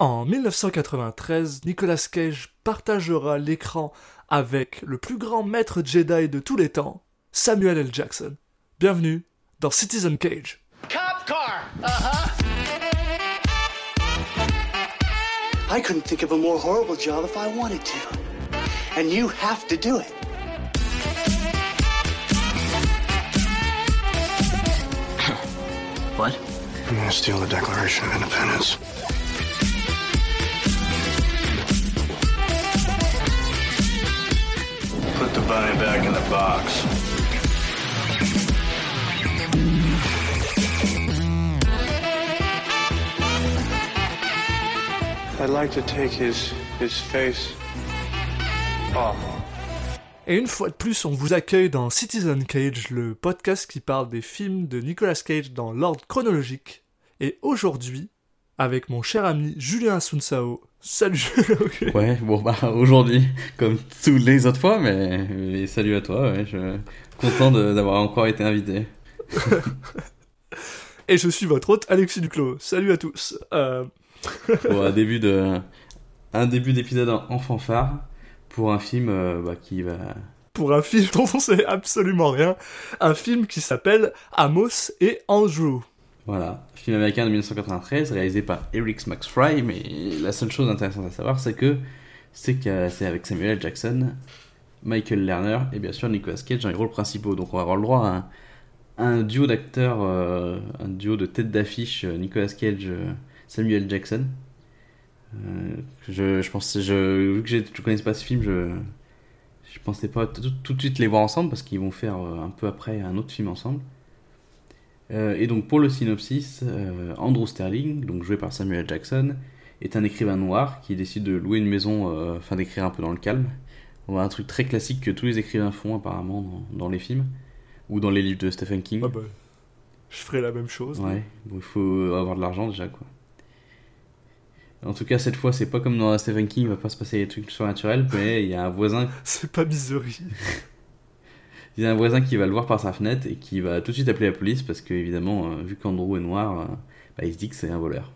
En 1993, Nicolas Cage partagera l'écran avec le plus grand maître Jedi de tous les temps, Samuel L. Jackson. Bienvenue dans Citizen Cage. Cop car. Uh huh. I couldn't think of a more horrible job if I wanted to. And you have to do it. What? I'm gonna steal the Declaration of Independence? Bunny back in the box. I'd like to take his his face off. Et une fois de plus, on vous accueille dans Citizen Cage, le podcast qui parle des films de Nicolas Cage dans l'ordre chronologique. Et aujourd'hui, avec mon cher ami Julien Sunsao. Salut Julien Ouais, bon bah aujourd'hui, comme toutes les autres fois, mais, mais salut à toi, ouais, je suis content d'avoir encore été invité. Et je suis votre hôte Alexis Duclos. Salut à tous. Euh, Pour un début de un début d'épisode en en fanfare pour un film euh, bah, qui va pour un film dont on sait absolument rien, un film qui s'appelle Amos et Andrew. Voilà, film américain de 1993 réalisé par Eric Max Fry, mais la seule chose intéressante à savoir c'est que c'est avec Samuel L. Jackson, Michael Lerner et bien sûr Nicolas Cage dans les rôles principaux. Donc on va avoir le droit à un, duo d'acteurs, euh, un duo de tête d'affiche euh, Nicolas Cage, euh, Samuel Jackson. Je, je pense, vu que je connaissais pas ce film, je, je pensais pas tout, de suite les voir ensemble parce qu'ils vont faire un peu après un autre film ensemble. Euh, et donc pour le synopsis, euh, Andrew Sterling, donc joué par Samuel Jackson, est un écrivain noir qui décide de louer une maison, euh, afin d'écrire un peu dans le calme. On va un truc très classique que tous les écrivains font apparemment dans, dans les films ou dans les livres de Stephen King. Ah bah, je ferai la même chose. Ouais, bon, il faut avoir de l'argent déjà quoi. En tout cas, cette fois, c'est pas comme dans Stephen King, il va pas se passer des trucs surnaturels, mais il y a un voisin, C'est pas misery. il y a un voisin qui va le voir par sa fenêtre et qui va tout de suite appeler la police parce que évidemment, euh, vu qu'Andrew est noir, euh, bah, il se dit que c'est un voleur.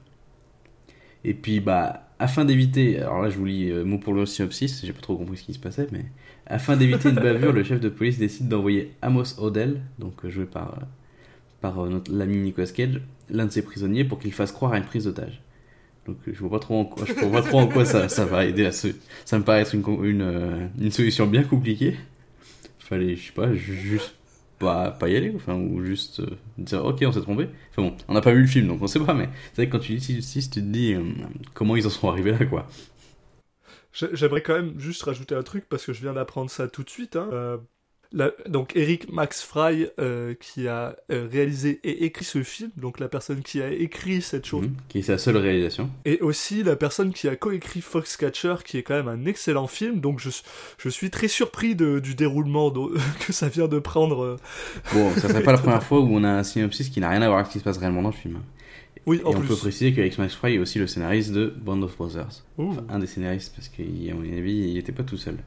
Et puis, bah, afin d'éviter, alors là, je vous lis euh, mot pour le synopsis, j'ai pas trop compris ce qui se passait, mais afin d'éviter une bavure, le chef de police décide d'envoyer Amos Odell, donc joué par euh, l'ami Nicolas Cage, l'un de ses prisonniers, pour qu'il fasse croire à une prise d'otage. Donc je vois pas trop en quoi, je vois pas trop en quoi ça, va aider à ce, ça me paraît être une solution bien compliquée. Fallait, je sais pas, ju- juste pas, pas y aller, enfin, ou juste euh, dire ok, on s'est trompé. Enfin bon, on n'a pas vu le film donc on sait pas, mais c'est vrai que quand tu lis justice, tu te dis euh, comment ils en sont arrivés là quoi. J'ai- J'aimerais quand même juste rajouter un truc parce que je viens d'apprendre ça tout de suite. hein. Euh, la- donc Eric Max Fry euh, qui a euh, réalisé et écrit ce film, donc la personne qui a écrit cette chose, Mhm, qui est sa seule réalisation. et aussi la personne qui a coécrit Foxcatcher, qui est quand même un excellent film. Donc je, je suis très surpris de- du déroulement de- que ça vient de prendre. euh. Bon, ça serait pas la première fois où on a un synopsis qui n'a rien à voir avec ce qui se passe réellement dans le film. Oui, Et en on plus. peut préciser que Alex Max Fry est aussi le scénariste de Band of Brothers. Enfin, un des scénaristes, parce qu'à mon avis, il n'était pas tout seul.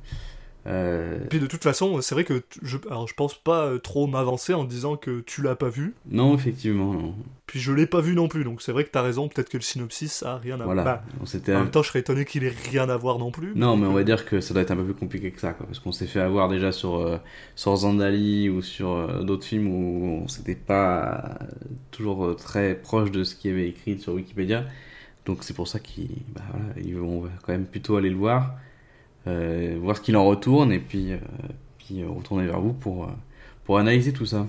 Euh, Puis de toute façon, c'est vrai que je, alors je pense pas euh, trop m'avancer en disant que tu l'as pas vu. Non, effectivement, non. Puis je l'ai pas vu non plus, donc c'est vrai que t'as raison, peut-être que le synopsis a rien à Voilà. voir. on s'était... Bah, en même temps, je serais étonné qu'il ait rien à voir non plus. Non, mais on va dire que ça doit être un peu plus compliqué que ça, quoi, parce qu'on s'est fait avoir déjà sur, euh, sur Zandali ou sur euh, d'autres films où on s'était pas toujours très proche de ce qui avait écrit sur Wikipédia. Donc c'est pour ça qu'ils bah, voilà, ils vont- quand même plutôt aller le voir, voir ce qu'il en retourne, et puis, euh, puis euh, retourner vers vous pour, euh, pour analyser tout ça.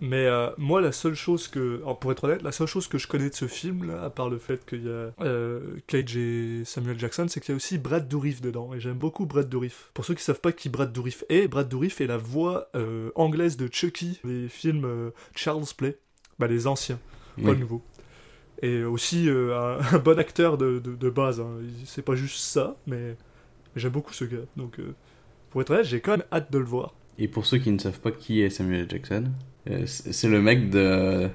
Mais euh, moi, la seule chose que, alors, pour être honnête, la seule chose que je connais de ce film, là, à part le fait qu'il y a euh, Cage et Samuel Jackson, c'est qu'il y a aussi Brad Dourif dedans. Et j'aime beaucoup Brad Dourif. Pour ceux qui savent pas qui Brad Dourif est, Brad Dourif est la voix euh, anglaise de Chucky, les films euh, Charles Play, bah, les anciens, pas le nouveau. Et aussi euh, un, un bon acteur de, de, de base. Hein. C'est pas juste ça, mais j'aime beaucoup ce gars. Donc, euh, pour être honnête, j'ai quand même hâte de le voir. Et pour ceux qui ne savent pas qui est Samuel. Jackson, euh, c'est le mec de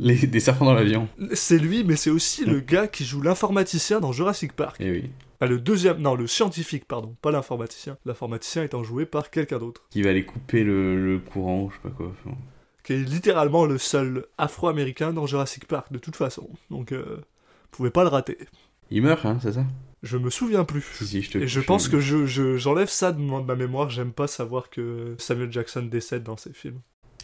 les, des serpents dans l'avion. C'est lui, mais c'est aussi le gars qui joue l'informaticien dans Jurassic Park. Et oui. Ah, le deuxième, non, le scientifique, pardon, pas l'informaticien. L'informaticien étant joué par quelqu'un d'autre, Qui va aller couper le, le courant, je sais pas quoi. Enfin, qui est littéralement le seul afro-américain dans Jurassic Park, de toute façon. Donc, euh, vous pouvez pas le rater. Il meurt, hein, c'est ça? Je me souviens plus. Si, si, je te Et je pense que je, je- j'enlève ça de, ma mémoire. J'aime pas savoir que Samuel Jackson décède dans ces films.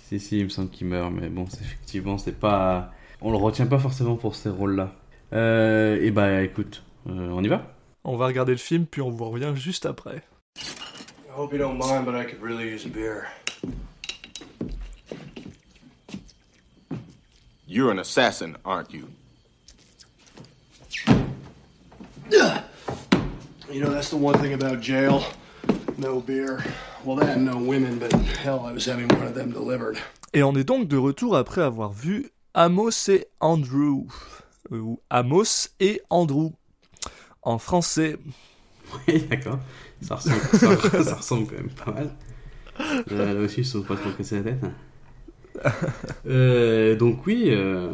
Si, si, il me semble qu'il meurt, mais bon, effectivement, c'est pas. On le retient pas forcément pour ces rôles-là. Euh, et bah, écoute, euh, on y va? On va regarder le film, puis on vous revient juste après. I hope you don't mind, but I could really use a beer. You're an assassin, aren't you? You know, that's the one thing about jail. No beer. Well, that and no women, but hell, I was having one of them delivered. Et on est donc de retour après avoir vu Amos et Andrew. Euh, Ou Amos et Andrew. En français. Oui, d'accord. Ça ressemble, ça, ça ressemble quand même pas mal. Euh, là aussi, je ne saurais pas trop casser la tête. Euh, donc, oui, euh,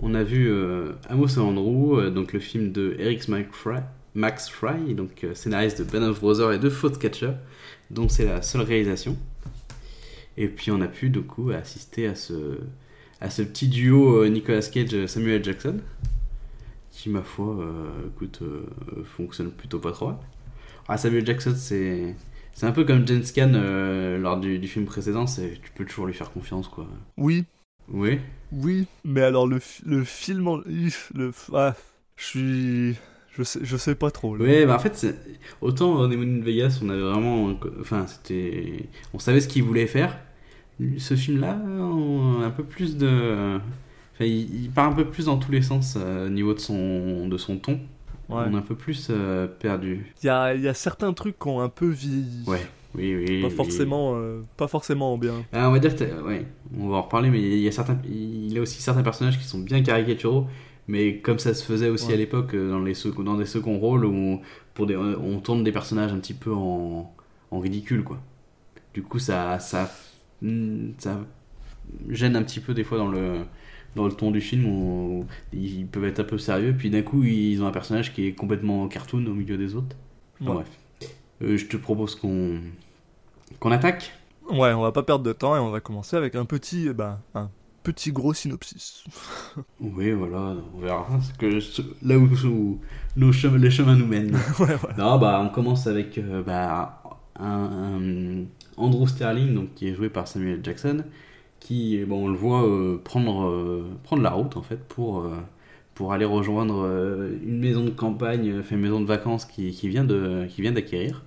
on a vu euh, Amos et Andrew, euh, donc le film de Eric Max Fry, donc euh, scénariste de Ben of Brothers et de Footcatcher, dont c'est la seule réalisation. Et puis, on a pu, du coup, assister à ce, à ce petit duo Nicolas Cage-Samuel Jackson qui ma foi écoute fonctionne plutôt pas trop mal. Ah, Samuel Jackson c'est c'est un peu comme James Caan lors du, film précédent tu peux toujours lui faire confiance quoi Oui, oui oui. Mais alors, le, le film. en- Le, ah, je suis. Je sais, je sais pas trop. là. ouais bah en fait autant au Honeymoon in Vegas on avait vraiment enfin c'était on savait ce qu'il voulait faire ce film là on a un peu plus de enfin il, il part un peu plus dans tous les sens euh, au niveau de son de son ton Ouais. on est un peu plus euh, perdu Il y a, y a certains trucs qui ont un peu vieilli. ouais oui oui Pas oui. forcément, euh, pas forcément bien. Ah, on va dire, ouais, on va en reparler, mais il y a certains, il y a aussi certains personnages qui sont bien caricaturaux, mais comme ça se faisait aussi Ouais. à l'époque euh, dans les dans des seconds rôles où pour des, on tourne des personnages un petit peu en, en ridicule quoi. Du coup, ça, ça, hmm, ça gêne un petit peu des fois dans le dans le ton du film où ils peuvent être un peu sérieux, puis d'un coup ils ont un personnage qui est complètement cartoon au milieu des autres. Enfin, Ouais. bref, je te propose qu'on qu'on attaque. Ouais, on va pas perdre de temps et on va commencer avec un petit, ben, un petit gros synopsis. Oui, voilà, on verra ce que, ce- là où, où nos chemins, les chemins nous mènent. ouais, ouais. Non, bah, on commence avec euh, bah, un, un Andrew Sterling, donc, qui est joué par Samuel Jackson, qui, bon, on le voit euh, prendre, euh, prendre la route, en fait, pour, euh, pour aller rejoindre euh, une maison de campagne, une maison de vacances qui, qui vient de- qui vient d'acquérir.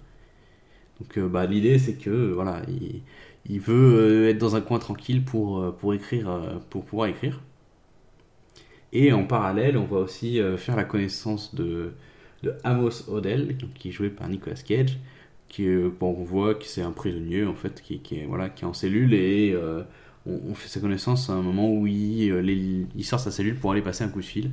Donc, euh, bah, l'idée, c'est que, voilà, il, veut euh, être dans un coin tranquille pour, euh, pour écrire, pour pouvoir écrire. Et en parallèle, on va aussi faire la connaissance de, Amos Odell, qui est joué par Nicolas Cage, qui bon, on voit c'est un prisonnier en fait, qui, est voilà, qui est en cellule et on, fait sa connaissance à un moment où il sort sa cellule pour aller passer un coup de fil.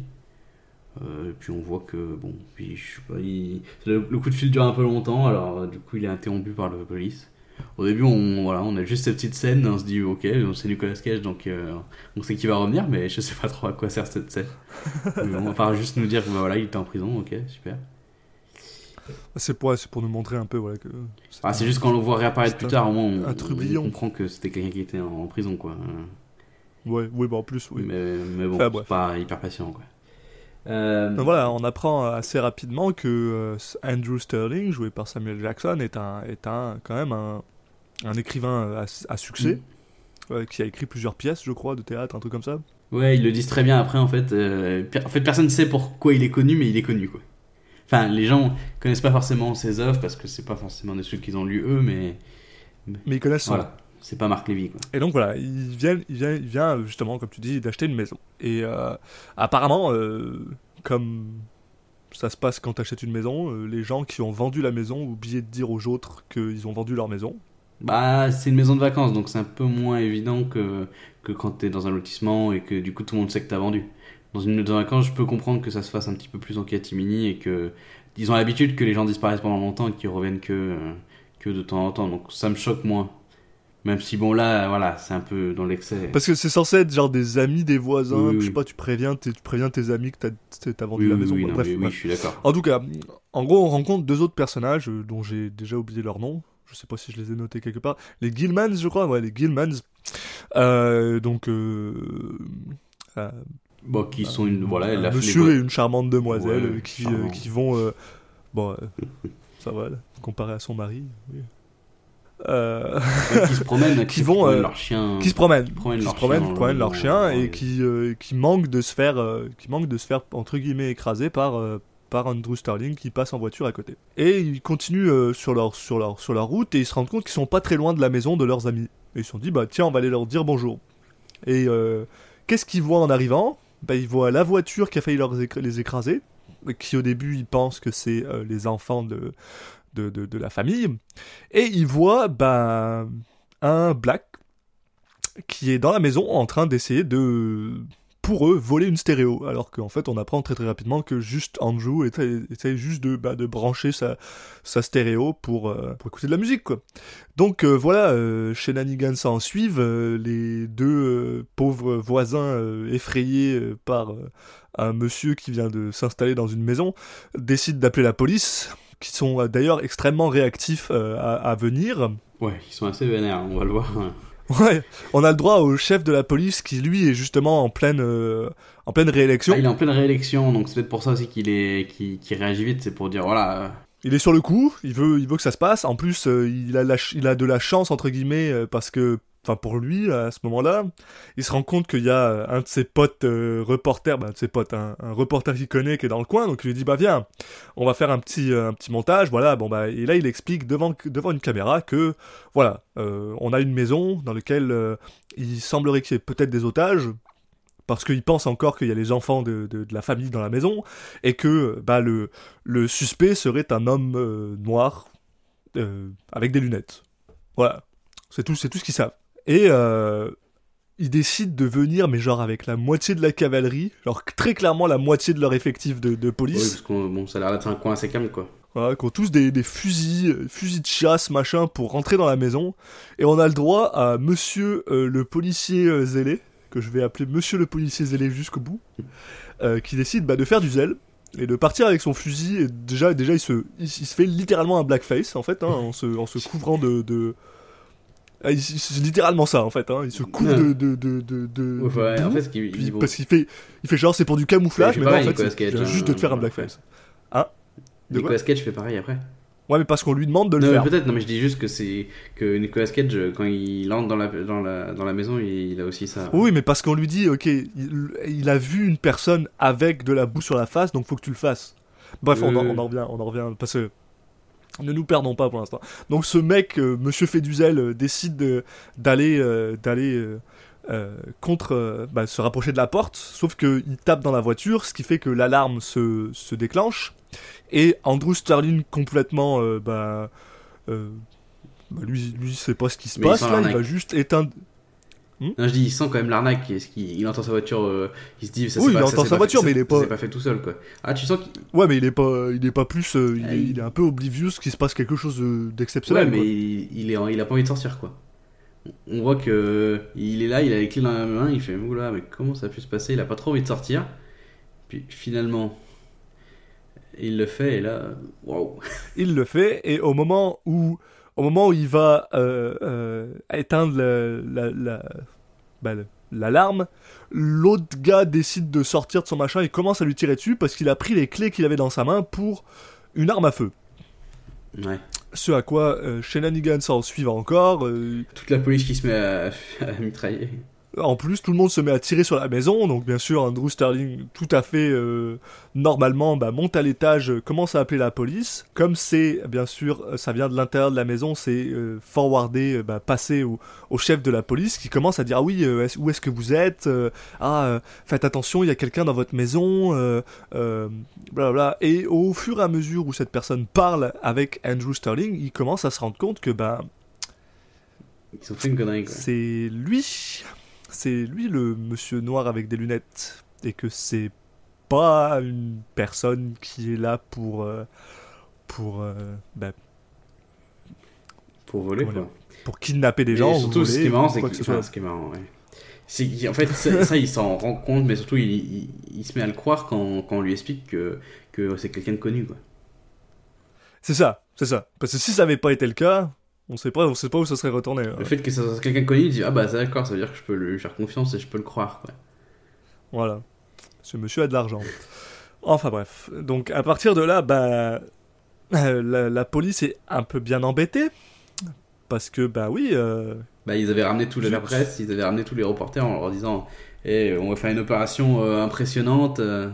Euh, et puis on voit que bon, puis je sais pas, il- le, le coup de fil dure un peu longtemps, alors euh, du coup il est interrompu par la police. Au début, on, voilà, on a juste cette petite scène, on se dit ok, c'est Nicolas Cage, donc euh, on sait qu'il va revenir, mais je sais pas trop à quoi sert cette scène. Mais on va pas juste nous dire que bah, voilà, il était en prison, ok, super. C'est pour, pour nous montrer un peu, voilà, que. Ah, c'est juste quand on le voit réapparaître plus tard, au moins on, comprend que c'était quelqu'un qui était en, en prison, quoi. Ouais, oui, bah en plus, oui. Mais, mais bon, Enfin, c'est bref. pas hyper patient, quoi. Euh, Donc voilà, on apprend assez rapidement que euh, Andrew Sterling, joué par Samuel Jackson, est un, est un quand même un, un écrivain à, à succès, Mm. euh, qui a écrit plusieurs pièces, je crois, de théâtre, un truc comme ça. Ouais, ils le disent très bien après, en fait. euh, en fait, personne ne sait pourquoi il est connu, mais il est connu, quoi. Enfin, les gens connaissent pas forcément ses œuvres parce que c'est pas forcément des trucs qu'ils ont lus eux, mais Mais ils connaissent voilà, c'est pas Marc Lévy, quoi. Et donc voilà, il vient, il vient, il vient justement, comme tu dis, d'acheter une maison. Et euh, apparemment, euh, comme ça se passe quand tu achètes une maison, euh, les gens qui ont vendu la maison oublié de dire aux autres qu'ils ont vendu leur maison. Bah, c'est une maison de vacances, donc c'est un peu moins évident que, que quand t'es dans un lotissement et que du coup tout le monde sait que t'as vendu. Dans une maison de vacances, je peux comprendre que ça se fasse un petit peu plus en catimini et que ils ont l'habitude que les gens disparaissent pendant longtemps et qu'ils reviennent que, que de temps en temps, donc ça me choque moins. Même si bon là, voilà, c'est un peu dans l'excès. Parce que c'est censé être genre des amis des voisins, Oui, oui, je sais pas, tu préviens, tes- tu préviens tes amis que t'as as vendu la maison. non, Bref, je suis d'accord. En tout cas, en gros, on rencontre deux autres personnages euh, dont j'ai déjà oublié leur nom. Je sais pas si je les ai notés quelque part. Les Gilmans, je crois. Ouais, les Gilmans. Euh, donc, euh, euh, Bon, qui sont une. Voilà, la monsieur les- et une charmante demoiselle Ouais, qui, charmant. qui vont. bon, ça va, comparé à son mari. oui. Euh, Ouais, qui se promènent, qui vont, promènent euh, leur chien. qui se promènent, Qui promènent qui se leur promènent, chien promènent le- leur chien et qui, euh, qui manquent de se faire, euh, qui manquent de se faire entre guillemets écraser par euh, par Andrew Sterling qui passe en voiture à côté. Et ils continuent euh, sur leur sur leur sur leur route et ils se rendent compte qu'ils sont pas très loin de la maison de leurs amis. Et ils se sont dit bah tiens on va aller leur dire bonjour. Et euh, qu'est-ce qu'ils voient en arrivant? Bah ils voient la voiture qui a failli leur les écraser, qui au début ils pensent que c'est euh, les enfants de de, de, la famille. Et ils voient bah, un black qui est dans la maison en train d'essayer de, pour eux, voler une stéréo. Alors qu'en fait, on apprend très très rapidement que juste Andrew essaie juste de, bah, de brancher sa, sa stéréo pour, euh, pour écouter de la musique, quoi. Donc euh, voilà, euh, Shenanigans s'en suivent, euh, les deux euh, pauvres voisins effrayés par un monsieur qui vient de s'installer dans une maison décident d'appeler la police, qui sont euh, d'ailleurs extrêmement réactifs euh, à, à venir. Ouais, ils sont assez vénères, on va le voir. Ouais, on a le droit au chef de la police qui lui est justement en pleine euh, en pleine réélection. Ah, il est en pleine réélection, donc c'est peut-être pour ça aussi qu'il est, réagit vite, c'est pour dire voilà. euh, Il est sur le coup, il veut il veut que ça se passe. En plus, euh, il a la il a de la chance entre guillemets parce que enfin pour lui à ce moment-là, il se rend compte qu'il y a euh, un de ses potes euh, reporters, bah, de ses potes, un, reporter qu'il connaît qui est dans le coin, donc il lui dit bah viens, on va faire un petit euh, un petit montage, voilà, bon bah et là il explique devant devant une caméra que voilà, on a une maison dans laquelle il semblerait qu'il y ait peut-être des otages. Parce qu'il pense encore qu'il y a les enfants de, de, la famille dans la maison, et que bah, le, le suspect serait un homme noir avec des lunettes. Voilà, c'est tout, c'est tout ce qu'ils savent. Et euh, ils décident de venir, mais genre avec la moitié de la cavalerie, genre très clairement la moitié de leur effectif de, de Oui, police, parce que bon, ça a l'air d'être un coin assez calme, quoi. voilà, qui ont tous des, des fusils, euh, fusils de chasse, machin, pour rentrer dans la maison. Et on a le droit à monsieur euh, le policier euh, zélé, que je vais appeler monsieur le policier zélé jusqu'au bout, euh, qui décide bah, de faire du zèle et de partir avec son fusil. Et déjà, déjà il, se, il, il se fait littéralement un blackface, en fait, hein, en, se, en se couvrant de... de... Ah, il- il- C'est littéralement ça en fait, hein. il se couvre de, de, de, de, de- Ouais, de en boue, fait, ce qu'il- puis- il- parce qu'il fait, il fait genre c'est pour du camouflage, Il mais non, en fait c'est il vient juste hein, de te faire un blackface. Hein De Nicolas Cage fait pareil après. Ouais, mais parce qu'on lui demande de le Non, mais faire. peut-être, non, mais je dis juste que c'est que Nicolas Cage, quand il entre dans la, dans la, dans la maison, il, il a aussi ça. Oui, mais parce qu'on lui dit, ok, il, il a vu une personne avec de la boue sur la face, donc faut que tu le fasses. Bref, on, en, Euh. on en revient, on en revient, parce que ne nous perdons pas pour l'instant. Donc ce mec, euh, Monsieur Féduzel, euh, décide de- d'aller, euh, d'aller euh, contre, bah, se rapprocher de la porte, sauf que il tape dans la voiture, ce qui fait que l'alarme se, se déclenche, et Andrew Sterling complètement, bah, bah, lui, lui, sait pas ce qui se Mais passe là, il va juste éteindre. Non, je dis, il sent quand même l'arnaque. Est-ce qu'il il entend sa voiture, euh, il se dit, ça Oui, il pas, ça entend sa voiture, fait- mais il est pas- pas fait tout seul, quoi. Ah, tu sens qu'il. Ouais, mais il est pas, il est pas plus, euh, il, Ah, est, il- il est un peu oblivious qu'il se passe quelque chose euh, Ouais, d'exceptionnel. mais quoi. il, il, est, en- il a pas envie de sortir, quoi. On voit que il est là, il a les clés dans la main, il fait, oula, mais comment ça a pu se passer? Il a pas trop envie de sortir. Puis finalement, il le fait, et là, waouh. Il le fait, et au moment où, au moment où il va euh, euh, éteindre le- la, la, le- l'alarme, l'autre gars décide de sortir de son machin et commence à lui tirer dessus parce qu'il a pris les clés qu'il avait dans sa main pour une arme à feu. Ouais. Ce à quoi euh, Shenanigans s'en suivent encore. euh, Toute la police qui se met à, à mitrailler. En plus, tout le monde se met à tirer sur la maison, donc bien sûr, Andrew Sterling, tout à fait euh, normalement, bah, monte à l'étage, euh, commence à appeler la police. Comme c'est, bien sûr, euh, ça vient de l'intérieur de la maison, c'est euh, forwardé, bah, passé au, au chef de la police qui commence à dire ah oui, euh, où est-ce que vous êtes Ah, faites attention, il y a quelqu'un dans votre maison, blablabla. Et au fur et à mesure où cette personne parle avec Andrew Sterling, il commence à se rendre compte que bah, Ils ont fait une connerie, quoi. c'est lui, c'est lui le monsieur noir avec des lunettes, et que c'est pas une personne qui est là pour euh, pour euh, bah, Pour voler, quoi. pour kidnapper des gens. ou surtout, ce voler, qui est marrant, c'est que, que ce soit. ce qui est marrant, ouais. C'est qu'en fait, ça, ça, il s'en rend compte, mais surtout, il, il, il se met à le croire quand, quand on lui explique que, que c'est quelqu'un de connu, quoi. C'est ça, c'est ça. Parce que si ça avait pas été le cas, on sait pas, on sait pas où ça serait retourné. hein. Le fait que ça soit quelqu'un connu, il dit Ah bah c'est d'accord, ça veut dire que je peux lui faire confiance et je peux le croire, quoi. Voilà. Ce monsieur a de l'argent. Enfin bref. Donc à partir de là, bah, euh, la, la police est un peu bien embêtée. Parce que, bah oui, euh, Bah, ils avaient ramené toute la presse, ils avaient ramené tous les reporters en leur disant Eh, on va faire une opération euh, impressionnante. euh,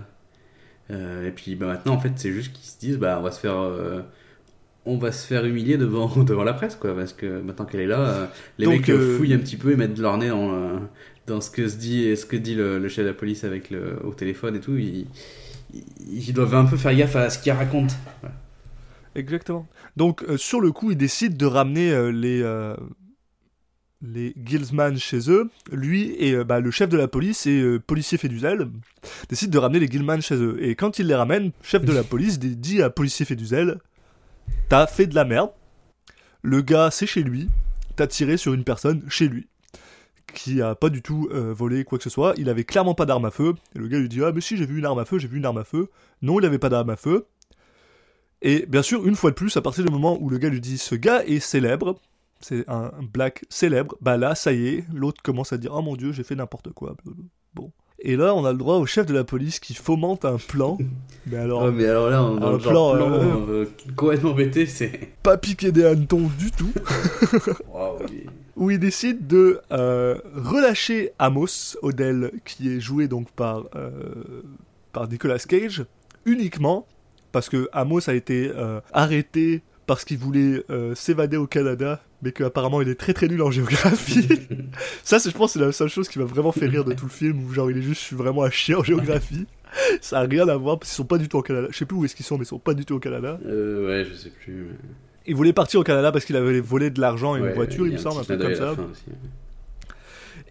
et puis bah, maintenant, en fait, c'est juste qu'ils se disent bah, on va se faire. On va se faire humilier devant, devant la presse, quoi, parce que maintenant qu'elle est là, euh, les Donc, mecs euh, euh, fouillent un petit peu et mettent leur nez dans, euh, dans ce que se dit, ce que dit le, le chef de la police avec le, au téléphone et tout. Ils, ils, doivent un peu faire gaffe à ce qu'ils racontent. Voilà. Exactement. Donc, sur le coup, ils décident de ramener les, les Gilsman chez eux. Lui et euh, bah, le chef de la police et euh, policier fait du zèle décident de ramener les Gilman chez eux. Et quand ils les ramènent, chef de la police dit- à policier fait du zèle T'as fait de la merde. Le gars, c'est chez lui. T'as tiré sur une personne chez lui. Qui a pas du tout euh, volé quoi que ce soit. Il avait clairement pas d'arme à feu. Et le gars lui dit Ah, mais si, j'ai vu une arme à feu, j'ai vu une arme à feu. Non, il avait pas d'arme à feu. Et bien sûr, une fois de plus, à partir du moment où le gars lui dit ce gars est célèbre, c'est un black célèbre, bah là, ça y est, l'autre commence à dire oh mon dieu, j'ai fait n'importe quoi. Et là, on a le droit au chef de la police qui fomente un plan. Mais alors, Oh, mais alors là, on, dans un genre plan, plan, euh, euh, complètement bêté, c'est. pas piquer des hannetons du tout, est- où il décide de euh, relâcher Amos Odell, qui est joué donc par, euh, par Nicolas Cage, uniquement parce que Amos a été euh, arrêté parce qu'il voulait euh, s'évader au Canada, mais qu'apparemment il est très très nul en géographie. Ça, je pense, c'est la seule chose qui m'a vraiment fait rire de tout le film, où genre il est juste je suis vraiment à chier en géographie. Ça a rien à voir, parce qu'ils sont pas du tout au Canada. Je sais plus où est-ce qu'ils sont, mais ils sont pas du tout au Canada. Euh, ouais, je sais plus. mais- Il voulait partir au Canada parce qu'il avait volé de l'argent et Ouais, une voiture, il me a semble, un truc comme ça.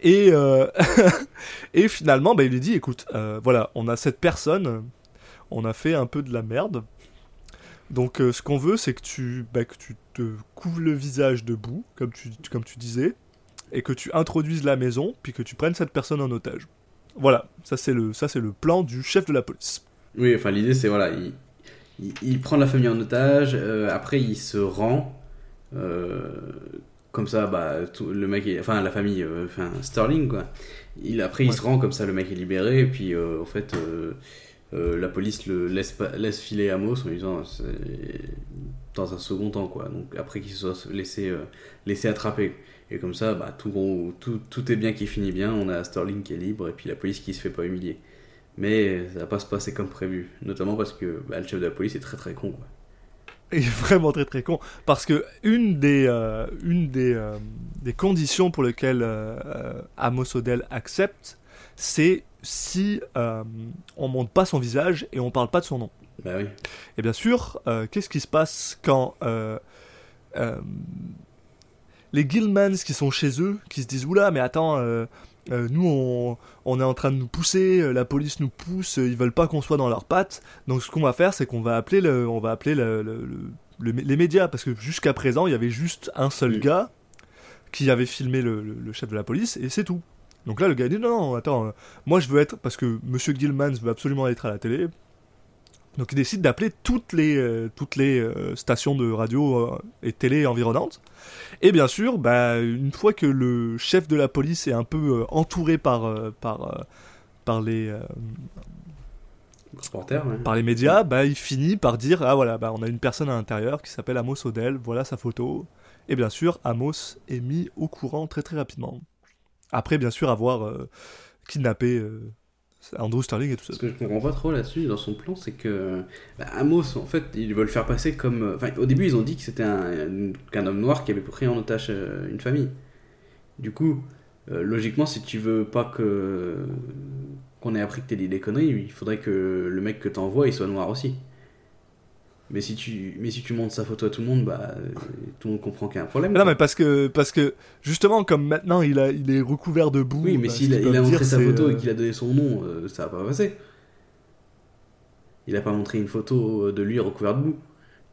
Et, euh, et finalement, bah, il lui dit, écoute, euh, voilà, on a cette personne, on a fait un peu de la merde. Donc euh, ce qu'on veut, c'est que tu, bah, que tu te couvres le visage de boue, comme tu, comme tu disais, et que tu introduises la maison, puis que tu prennes cette personne en otage. Voilà, ça c'est le, ça c'est le plan du chef de la police. Oui, enfin l'idée c'est voilà, il, il, il prend la famille en otage, euh, après il se rend, euh, comme ça, bah, tout, le mec, est- enfin la famille, enfin Sterling quoi. Il, après il Ouais. se rend comme ça, le mec est libéré, et puis en fait euh, la police le laisse, laisse filer Amos en disant dans un second temps quoi. Donc après qu'il soit laissé, euh, laissé attraper. Et comme ça, bah, tout, est bien qui finit bien, on a Sterling qui est libre, et puis la police qui se fait pas humilier. Mais ça va pas se passer comme prévu. Notamment parce que bah, le chef de la police est très très con. Quoi. Est vraiment très très con. Parce que une des, euh, une des, des conditions pour lesquelles Amos Odell accepte, c'est si euh, on monte pas son visage et on parle pas de son nom. Bah oui. Et bien sûr, euh, qu'est-ce qui se passe quand euh, euh, les Gilmans qui sont chez eux, qui se disent Oula, mais attends, nous on, on est en train de nous pousser, la police nous pousse, ils veulent pas qu'on soit dans leurs pattes. Donc ce qu'on va faire, c'est qu'on va appeler, le, on va appeler le- le- le- le- les médias, parce que jusqu'à présent, il y avait juste un seul gars qui avait filmé le chef de la police, et c'est tout. Donc là, le gars dit non, non, attends, euh, moi je veux être, parce que Monsieur Gilmans veut absolument être à la télé, donc il décide d'appeler toutes les, euh, toutes les euh, stations de radio euh, et télé environnantes. Et bien sûr, bah, une fois que le chef de la police est un peu entouré par, par, par, les, Reporter, ouais. par les médias, bah, il finit par dire Ah voilà, bah, on a une personne à l'intérieur qui s'appelle Amos Odell, voilà sa photo. Et bien sûr, Amos est mis au courant très très rapidement. Après, bien sûr, avoir euh, kidnappé euh, Andrew Sterling et tout ça. Ce que je comprends pas trop là-dessus, dans son plan, c'est que bah, Amos, en fait, ils veulent le faire passer comme. euh, Enfin, au début, ils ont dit que c'était un, homme noir qui avait pris en otage une famille. Du coup, logiquement, si tu veux pas que qu'on ait appris que t'es dit des conneries, il faudrait que le mec que t'envoies, il soit noir aussi. Mais si tu, mais si tu montres sa photo à tout le monde, bah, euh, tout le monde comprend qu'il y a un problème. Non, quoi. mais parce que, parce que justement, comme maintenant il, a, il est recouvert de boue. Oui, mais bah, s'il a, il a montré dire, sa photo euh, et qu'il a donné son nom, euh, ça va pas passer. Il a pas montré une photo de lui recouvert de boue.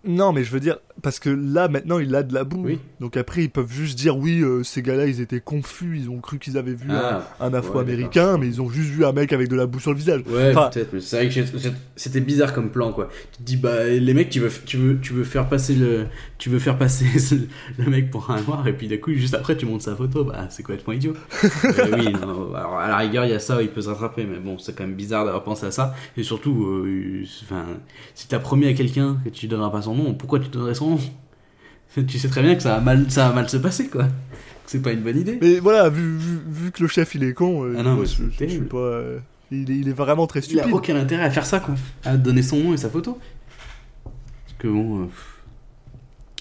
Non, mais je veux dire, parce que là, maintenant, il a de la boue. Oui. Donc après, ils peuvent juste dire, oui, euh, ces gars-là, ils étaient confus, ils ont cru qu'ils avaient vu Ah, un, un ouais, afro-américain, mais ils ont juste vu un mec avec de la boue sur le visage. Ouais, Enfin, peut-être, mais c'est vrai que c'était bizarre comme plan, quoi. Tu te dis, bah, les mecs, tu veux, tu veux, tu veux faire passer le, tu veux faire passer le mec pour un noir, et puis d'un coup, juste après, tu montes sa photo, bah, c'est complètement idiot. Euh, oui, non, alors, à la rigueur, il y a ça, il peut se rattraper, mais bon, c'est quand même bizarre d'avoir pensé à ça. Et surtout, euh, enfin, si t'as promis à quelqu'un que tu donneras pas son nom, pourquoi tu donnerais son Tu sais très bien que ça va mal, ça va mal se passer, quoi. Que c'est pas une bonne idée. Mais voilà, vu, vu, vu que le chef, il est con, euh, Ah non, moi, mais je, c'est je- je suis terrible. pas... euh, il, est, il est vraiment très Il a stupide. aucun intérêt à faire ça, quoi. À donner son nom et sa photo. Parce que bon. euh.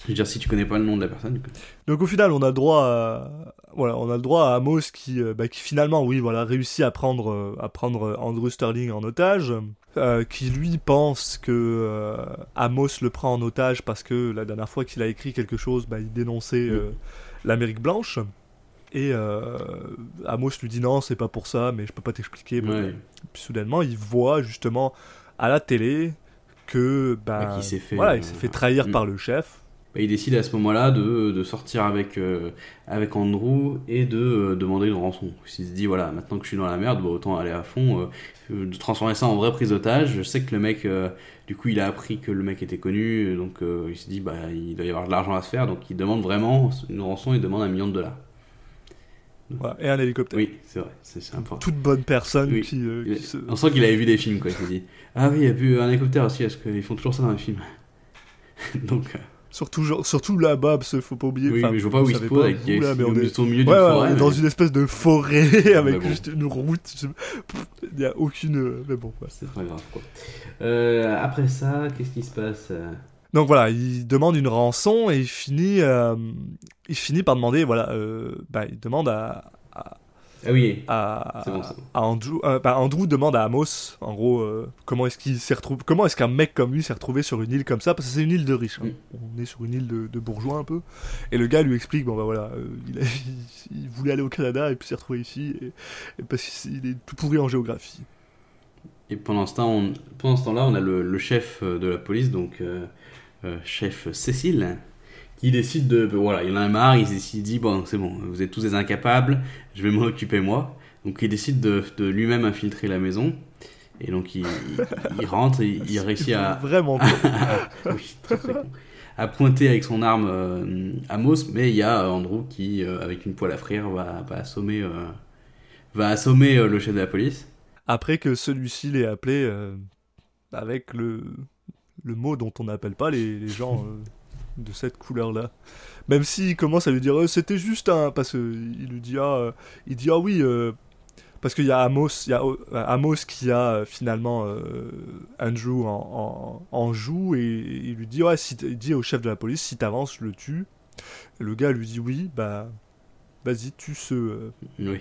Je veux dire, si tu connais pas le nom de la personne. quoi. Donc au final, on a le droit à, voilà, on a le droit à Amos qui, euh, bah, qui finalement, oui, voilà, réussit à prendre, euh, à prendre euh, Andrew Sterling en otage, euh, qui lui pense que euh, Amos le prend en otage parce que la dernière fois qu'il a écrit quelque chose, bah, il dénonçait euh, l'Amérique blanche. Et Amos lui dit non, c'est pas pour ça, mais je peux pas t'expliquer. Ouais. Puis soudainement, il voit justement à la télé que bah, Ouais, qu'il s'est fait, voilà, il s'est fait trahir mm. par le chef. Bah, il décide à ce moment-là de, de sortir avec, euh, avec Andrew et de euh, demander une rançon. Il se dit, voilà, maintenant que je suis dans la merde, bah, autant aller à fond, euh, de transformer ça en vraie prise d'otage. Je sais que le mec, du coup, il a appris que le mec était connu, donc il se dit, bah, il doit y avoir de l'argent à se faire, donc il demande vraiment une rançon, il demande un million de dollars. Voilà, et un hélicoptère. Oui, c'est vrai, c'est important. toute bonne personne Oui. qui, euh, se... On sent qu'il avait vu des films, quoi. Il s'est dit Ah oui, il y a vu un hélicoptère aussi, parce qu'ils font toujours ça dans les films. Donc, euh, surtout, genre- surtout là-bas, parce qu'il faut pas oublier. oui, mais je vois pas où il se pose, avec, vous, là, mais on est, au milieu d'une ouais, ouais, forêt. on est dans une espèce de forêt avec bon. juste une route. je- Il n'y a aucune. euh, Mais bon, ouais. C'est pas grave, quoi. Euh, après ça, qu'est-ce qui se passe euh Donc voilà, il demande une rançon et il finit, euh, il finit par demander, voilà, euh, bah, il demande à, à, Ah oui, à, bon, c'est bon. à Andrew, euh, bah, Andrew demande à Amos, en gros, euh, comment est-ce qu'il s'est retrouvé, comment est-ce qu'un mec comme lui s'est retrouvé sur une île comme ça, parce que c'est une île de riches. hein. Mm. On est sur une île de, de bourgeois un peu. Et le gars lui explique, bon bah voilà, euh, il, a- il- il voulait aller au Canada et puis s'est retrouvé ici, et, et parce qu'il est tout pourri en géographie. et pendant ce temps, on- pendant ce temps-là, on a le, le chef de la police, donc chef Cécile, qui décide de. ben voilà, il en a marre, il, il dit Bon, c'est bon, vous êtes tous des incapables, je vais m'en occuper moi. Donc il décide de, de lui-même infiltrer la maison. Et donc il, il- il rentre, il, il réussit à, Vraiment. oui, très, très con. à pointer avec son arme euh, Amos, mais il y a Andrew qui, euh, avec une poêle à frire, va, va assommer, euh, va assommer euh, le chef de la police. Après que celui-ci l'ait appelé euh, avec le, le mot dont on n'appelle pas les, les gens euh, de cette couleur-là. Même s'il commence à lui dire Euh, c'était juste un. Parce qu'il lui dit Ah, euh, il dit, ah oui, euh, parce qu'il y a Amos, il y a Amos qui a finalement euh, Andrew en, en, en joue et il lui dit Ouais, si il dit au chef de la police si t'avances, je le tue. Et le gars lui dit Oui, bah. Vas-y, tue ce. euh, Oui.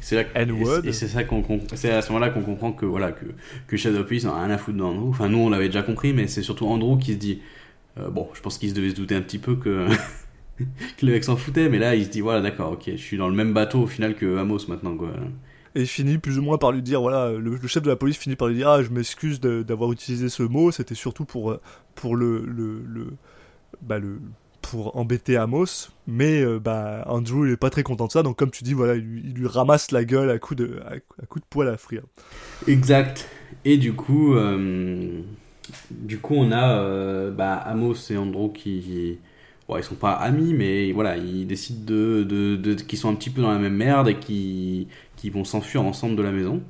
C'est là que- N-word. et c'est ça qu'on c'est à ce moment-là qu'on comprend que voilà que que chef de la police n'a rien à foutre d'Andrew. Enfin nous on l'avait déjà compris, mais c'est surtout Andrew qui se dit euh, bon, je pense qu'il se devait se douter un petit peu que que le mec s'en foutait, mais là il se dit voilà d'accord, ok, je suis dans le même bateau au final que Amos maintenant quoi. Et il finit plus ou moins par lui dire, voilà, le, le chef de la police finit par lui dire, ah, je m'excuse d'avoir utilisé ce mot, c'était surtout pour, euh, pour le, le, le, bah, le, pour embêter Amos, mais euh, bah, Andrew il est pas très content de ça, donc comme tu dis, voilà, il, lui- il lui ramasse la gueule à coup de, à, à coup de poêle à frire. Exact. Et du coup, euh, du coup, on a euh, bah, Amos et Andrew qui, bon, ils sont pas amis, mais voilà, ils décident de, de, de- qu'ils sont un petit peu dans la même merde et qui, qui vont s'enfuir ensemble de la maison.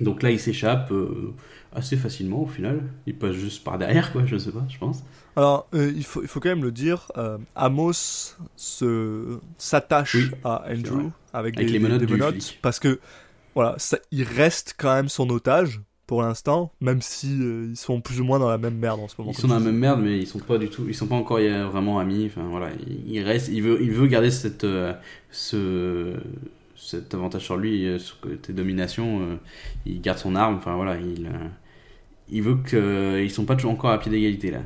Donc là, ils s'échappent euh, assez facilement au final. Ils passent juste par derrière, quoi. Je sais pas, je pense. Alors, euh, il, faut, il faut quand même le dire, euh, Amos se s'attache Oui, à Andrew avec, Avec des, les menottes des parce que voilà, ça, il reste quand même son otage pour l'instant, même si euh, ils sont plus ou moins dans la même merde en ce moment. Ils sont dans la même merde, mais ils sont pas du tout, ils sont pas encore euh, vraiment amis. Enfin voilà, il, il reste, il veut, il veut garder cette, euh, ce, cet avantage sur lui, euh, sur côté domination. euh, il garde son arme. Enfin voilà, il, il veut que, ils sont pas toujours encore à pied d'égalité là.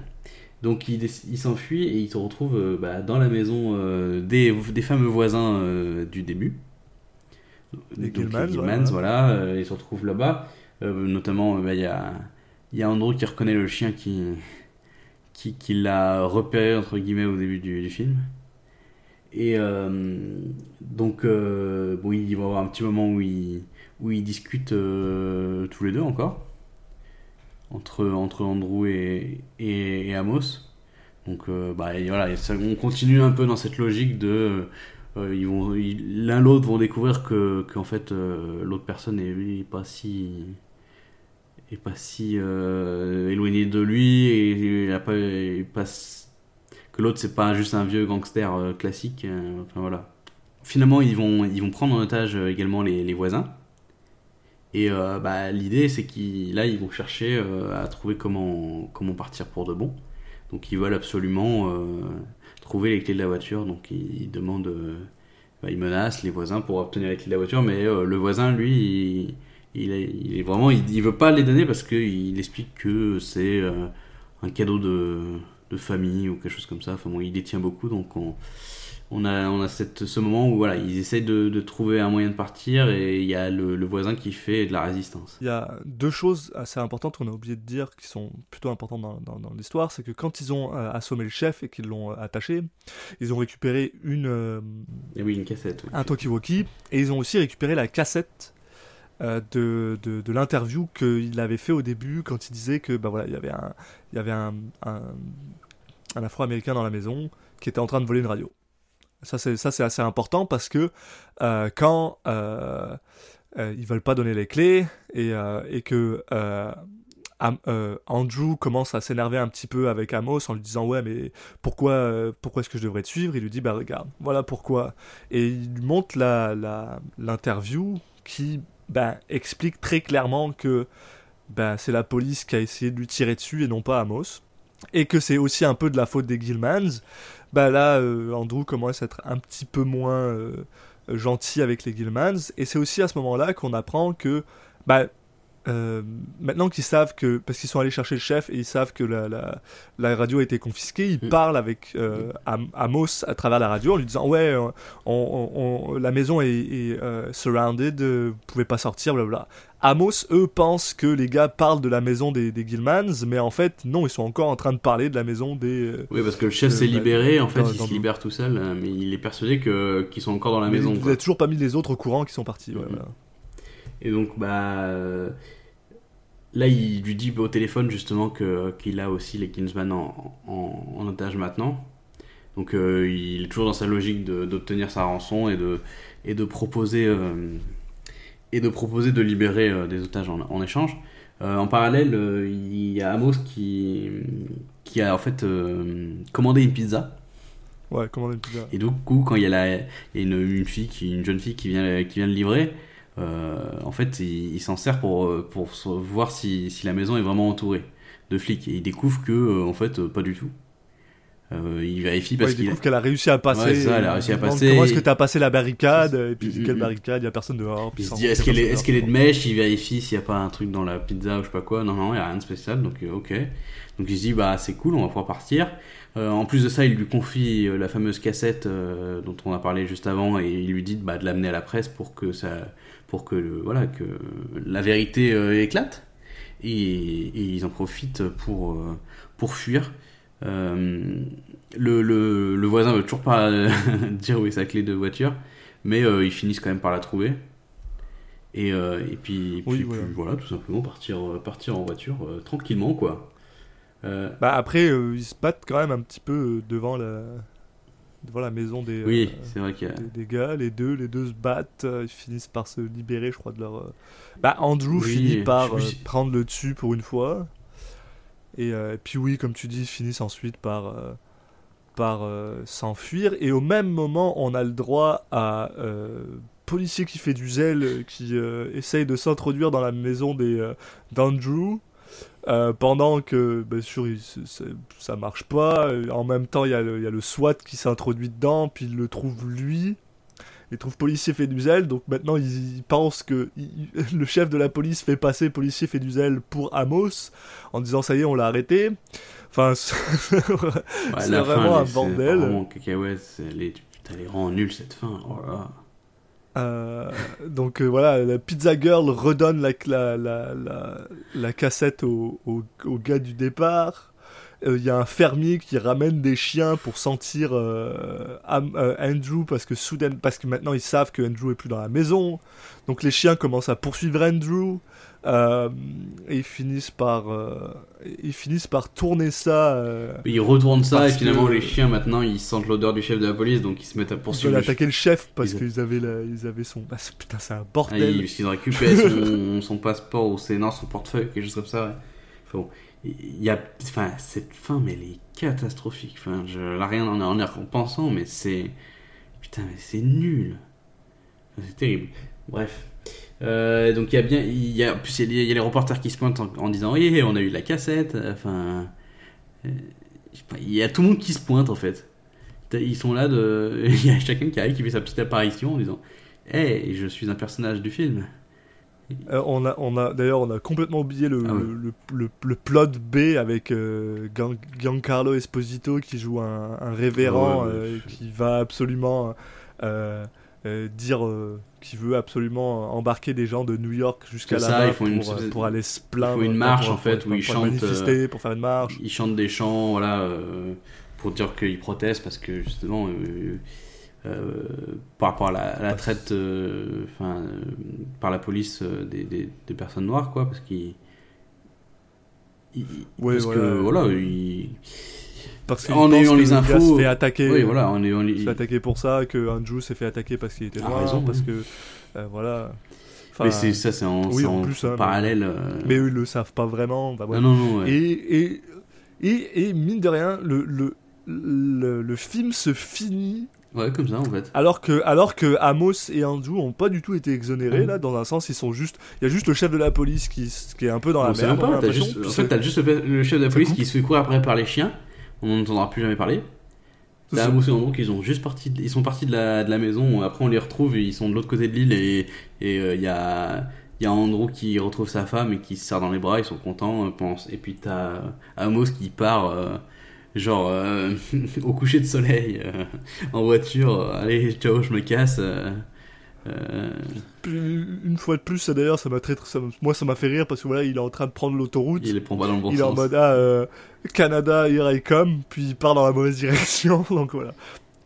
Donc il, s'enfuit et il se retrouve bah, dans la maison des, des fameux voisins du début. Les Donc, Gilmans, les voilà. Gilmans, voilà, il se retrouve là-bas. Euh, notamment, euh, bah, il y, a, il y a Andrew qui reconnaît le chien qui, qui, qui l'a repéré entre guillemets au début du, film. Et euh, donc, bon, il va y avoir un petit moment où ils, où ils discutent tous les deux encore, entre, entre Andrew et, et, Amos. Donc, bah, voilà, on continue un peu dans cette logique de. ils vont, l'un l'autre vont découvrir que qu'en fait l'autre personne est, est pas si est pas si euh, éloigné de lui et, il a pas, que l'autre c'est pas juste un vieux gangster euh, classique euh, enfin voilà. Finalement ils vont ils vont prendre en otage également les, les voisins. Et bah, l'idée c'est qu'ils là ils vont chercher à trouver comment comment partir pour de bon. Donc ils veulent absolument trouver les clés de la voiture. Donc ils, demandent bah, ils menacent les voisins pour obtenir les clés de la voiture. Mais le voisin lui il est, il est vraiment, il, il veut pas les donner parce qu'il explique que c'est euh, un cadeau de, de famille ou quelque chose comme ça. Enfin bon, il détient beaucoup, donc on, on a, on a cette, ce moment où voilà, ils essayent de, de trouver un moyen de partir et il y a le, le voisin qui fait de la résistance. Il y a deux choses assez importantes qu'on a oublié de dire qui sont plutôt importantes dans, dans- dans l'histoire. C'est que quand ils ont euh, assommé le chef et qu'ils l'ont euh, attaché, ils ont récupéré une, euh, Et oui, une cassette. oui. un talkie-walkie et ils ont aussi récupéré la cassette euh, de, de, de l'interview qu'il avait fait au début quand il disait que bah voilà il y avait un il y avait un, un, un Afro-américain dans la maison qui était en train de voler une radio. Ça c'est ça c'est assez important parce que euh, quand euh, euh, ils veulent pas donner les clés et, et que Andrew commence à s'énerver un petit peu avec Amos en lui disant ouais mais pourquoi pourquoi est-ce que je devrais te suivre? Il lui dit bah regarde voilà pourquoi et il lui montre la- l'interview qui ben, explique très clairement que ben, c'est la police qui a essayé de lui tirer dessus et non pas Amos. Et que c'est aussi un peu de la faute des Gilmans. Bah là euh, Andrew commence à être un petit peu moins euh, gentil avec les Gilmans. Et c'est aussi à ce moment-là qu'on apprend que bah euh, maintenant qu'ils savent que parce qu'ils sont allés chercher le chef et ils savent que la, la, la radio a été confisquée, ils Mm. parlent avec euh, Am- Amos à travers la radio en lui disant ouais euh, on, on- on- la maison est, est, euh, surrounded, vous pouvez pas sortir, blablabla. Amos, eux, pensent que les gars parlent de la maison des, des Gilmans, mais en fait, non, ils sont encore en train de parler de la maison des. Oui, parce que le chef s'est bah, libéré, en fait, dans- il dans se libère tout seul, euh, mais il est persuadé qu'ils sont encore dans la mais maison. Vous quoi. avez toujours pas mis les autres au courant qui sont partis. ouais, voilà. Et donc, bah. Là, il lui dit au téléphone justement que qu'il a aussi les Kingsman en, en, en otage maintenant. Donc, euh, il est toujours dans sa logique d'obtenir sa rançon et de, et de proposer. euh, et de proposer de libérer euh, des otages en, en échange. En parallèle, il y a Amos qui, qui a en fait commandé une pizza. Ouais, comment une pizza Et du coup, quand il y a, la, il y a une, une fille, qui, une jeune fille qui vient, qui vient le livrer, en fait, il, il s'en sert pour, euh, pour voir si, si la maison est vraiment entourée de flics. Et il découvre que, euh, en fait, euh, pas du tout. Euh, il vérifie parce il qu'il. découvre qu'elle a réussi à passer. Ouais, c'est ça, elle a il réussi à demande passer. Comment est-ce que t'as passé la barricade Et puis, quelle barricade Il y a personne dehors. puis Il se dit est-ce qu'elle est, de mèche? Il vérifie s'il n'y a pas un truc dans la pizza ou je sais pas quoi. Non, non, il n'y a rien de spécial. Donc, euh, ok. Donc il se dit bah c'est cool, on va pouvoir partir. Euh, en plus de ça, il lui confie euh, la fameuse cassette euh, dont on a parlé juste avant et il lui dit bah, de l'amener à la presse pour que ça, pour que le- voilà que la vérité euh, éclate. Et, et ils en profitent pour euh, pour fuir. Euh, le, le, le voisin veut toujours pas dire où est sa clé de voiture, mais euh, ils finissent quand même par la trouver. Et, euh, et puis, et Oui, puis- voilà. puis voilà, tout simplement partir, partir en voiture tranquillement, quoi. Bah après, ils se battent quand même un petit peu devant la, devant la maison des, oui, euh, vrai a. des, des gars. Les deux, les deux se battent. euh, ils finissent par se libérer, je crois, de leur. euh, Bah Andrew Oui, finit par je euh, prendre le dessus pour une fois. Et euh, puis oui, comme tu dis, ils finissent ensuite par par s'enfuir. Et au même moment, on a le droit à policier qui fait du zèle, qui essaye de s'introduire dans la maison des d'Andrew. Euh, pendant que, bien sûr, il- ça marche pas. Euh, En même temps, il y, a le- il y a le SWAT qui s'introduit dedans, puis il le trouve lui. Il trouve policier fait du zèle, donc maintenant il, il pense que le chef de la police fait passer policier fait du zèle pour Amos, en disant ça y est, on l'a arrêté. Enfin, c'est Ouais, vraiment fin, un c'est bordel. Vraiment putain, est vraiment nulle cette fin. Oh là. Euh, donc euh, voilà, la Pizza Girl redonne la, cassette au, gars du départ. euh, il y a un fermier qui ramène des chiens pour sentir Andrew parce que soudain, parce que maintenant ils savent que Andrew est plus dans la maison. Donc les chiens commencent à poursuivre Andrew. Euh, et ils finissent par, euh, ils finissent par tourner ça. euh, Ils retournent ça et finalement que- les chiens maintenant ils sentent l'odeur du chef de la police donc ils se mettent à ils poursuivre. veulent le attaquer le chef parce Ils- qu'ils avaient, la- ils avaient son. Bah, putain, c'est un Ah, bordel. il, il récupère son, son passeport ou ses, non, son portefeuille, quelque chose comme ça. Ouais. Enfin, bon, il y a, enfin, cette fin, mais elle est catastrophique. Enfin, je, là, rien en, en repensant, mais c'est. Putain, mais c'est nul. C'est terrible. Bref. Euh, donc il y a bien. Il y a, plus, il y a, les reporters qui se pointent en, en disant Oui, on a eu la cassette. Enfin. euh, sais pas, Il y a tout le monde qui se pointe en fait. Ils sont là de. Il y a chacun qui arrive qui fait sa petite apparition en disant Hey, je suis un personnage du film. Euh, on a, on a d'ailleurs, on a complètement oublié le, Ah le, le, le plot B avec euh, Gian- Giancarlo Esposito qui joue un, un révérend Ouais, ouais. euh, qui va absolument euh, dire euh, qui veut absolument embarquer des gens de New York jusqu'à une pour, euh, pour aller se plaindre. ils font une marche, pour- en fait, pour- où ils chantent, manifester, pour faire une marche. Ils chantent des chants, voilà, euh, pour dire qu'ils protestent parce que justement, par rapport à la, à la traite, enfin, par la police des, des, des personnes noires, quoi, parce qu'ils. Ouais, parce voilà. que voilà, ils- Parce qu'ils en ayant les infos- se fait attaquer. oui, voilà, Il se fait attaquer pour ça, que Andrew s'est fait attaquer parce qu'il était Ah, noir, raison, parce que euh, voilà. Enfin, mais c'est ça, c'est en, oui, en en plus, hein, parallèle. euh, mais eux ils le savent pas vraiment. bah, ouais. non, non, ouais. Et, et, et, et mine de rien, le, le, le, le film se finit Ouais, comme ça en fait. alors que, alors que Amos et Andrew ont pas du tout été exonérés Mhm. là. Dans un sens, ils sont juste. Il y a juste le chef de la police qui, qui est un peu dans la merde. pas, l'impression. juste, en fait, t'as juste le, le chef de la police qui se fait courir après par les chiens. On n'en entendra plus jamais parler. c'est T'as et Andrew qui sont juste partis, de- ils sont partis de la, de la maison. Après, on les retrouve et ils sont de l'autre côté de l'île et et euh, il y a il y a Andrew qui retrouve sa femme et qui se serre dans les bras. Ils sont contents, euh, pense. Et puis t'as Amos qui part. euh, Genre euh, au coucher de soleil euh, en voiture, euh, allez ciao je me casse. Euh, une fois de plus, d'ailleurs, ça m'a très, ça m- moi ça m'a fait rire parce que voilà, il est en train de prendre l'autoroute. il prend pas dans le bon il est en mode ah, euh, Canada, here I come, puis il part dans la mauvaise direction, donc voilà.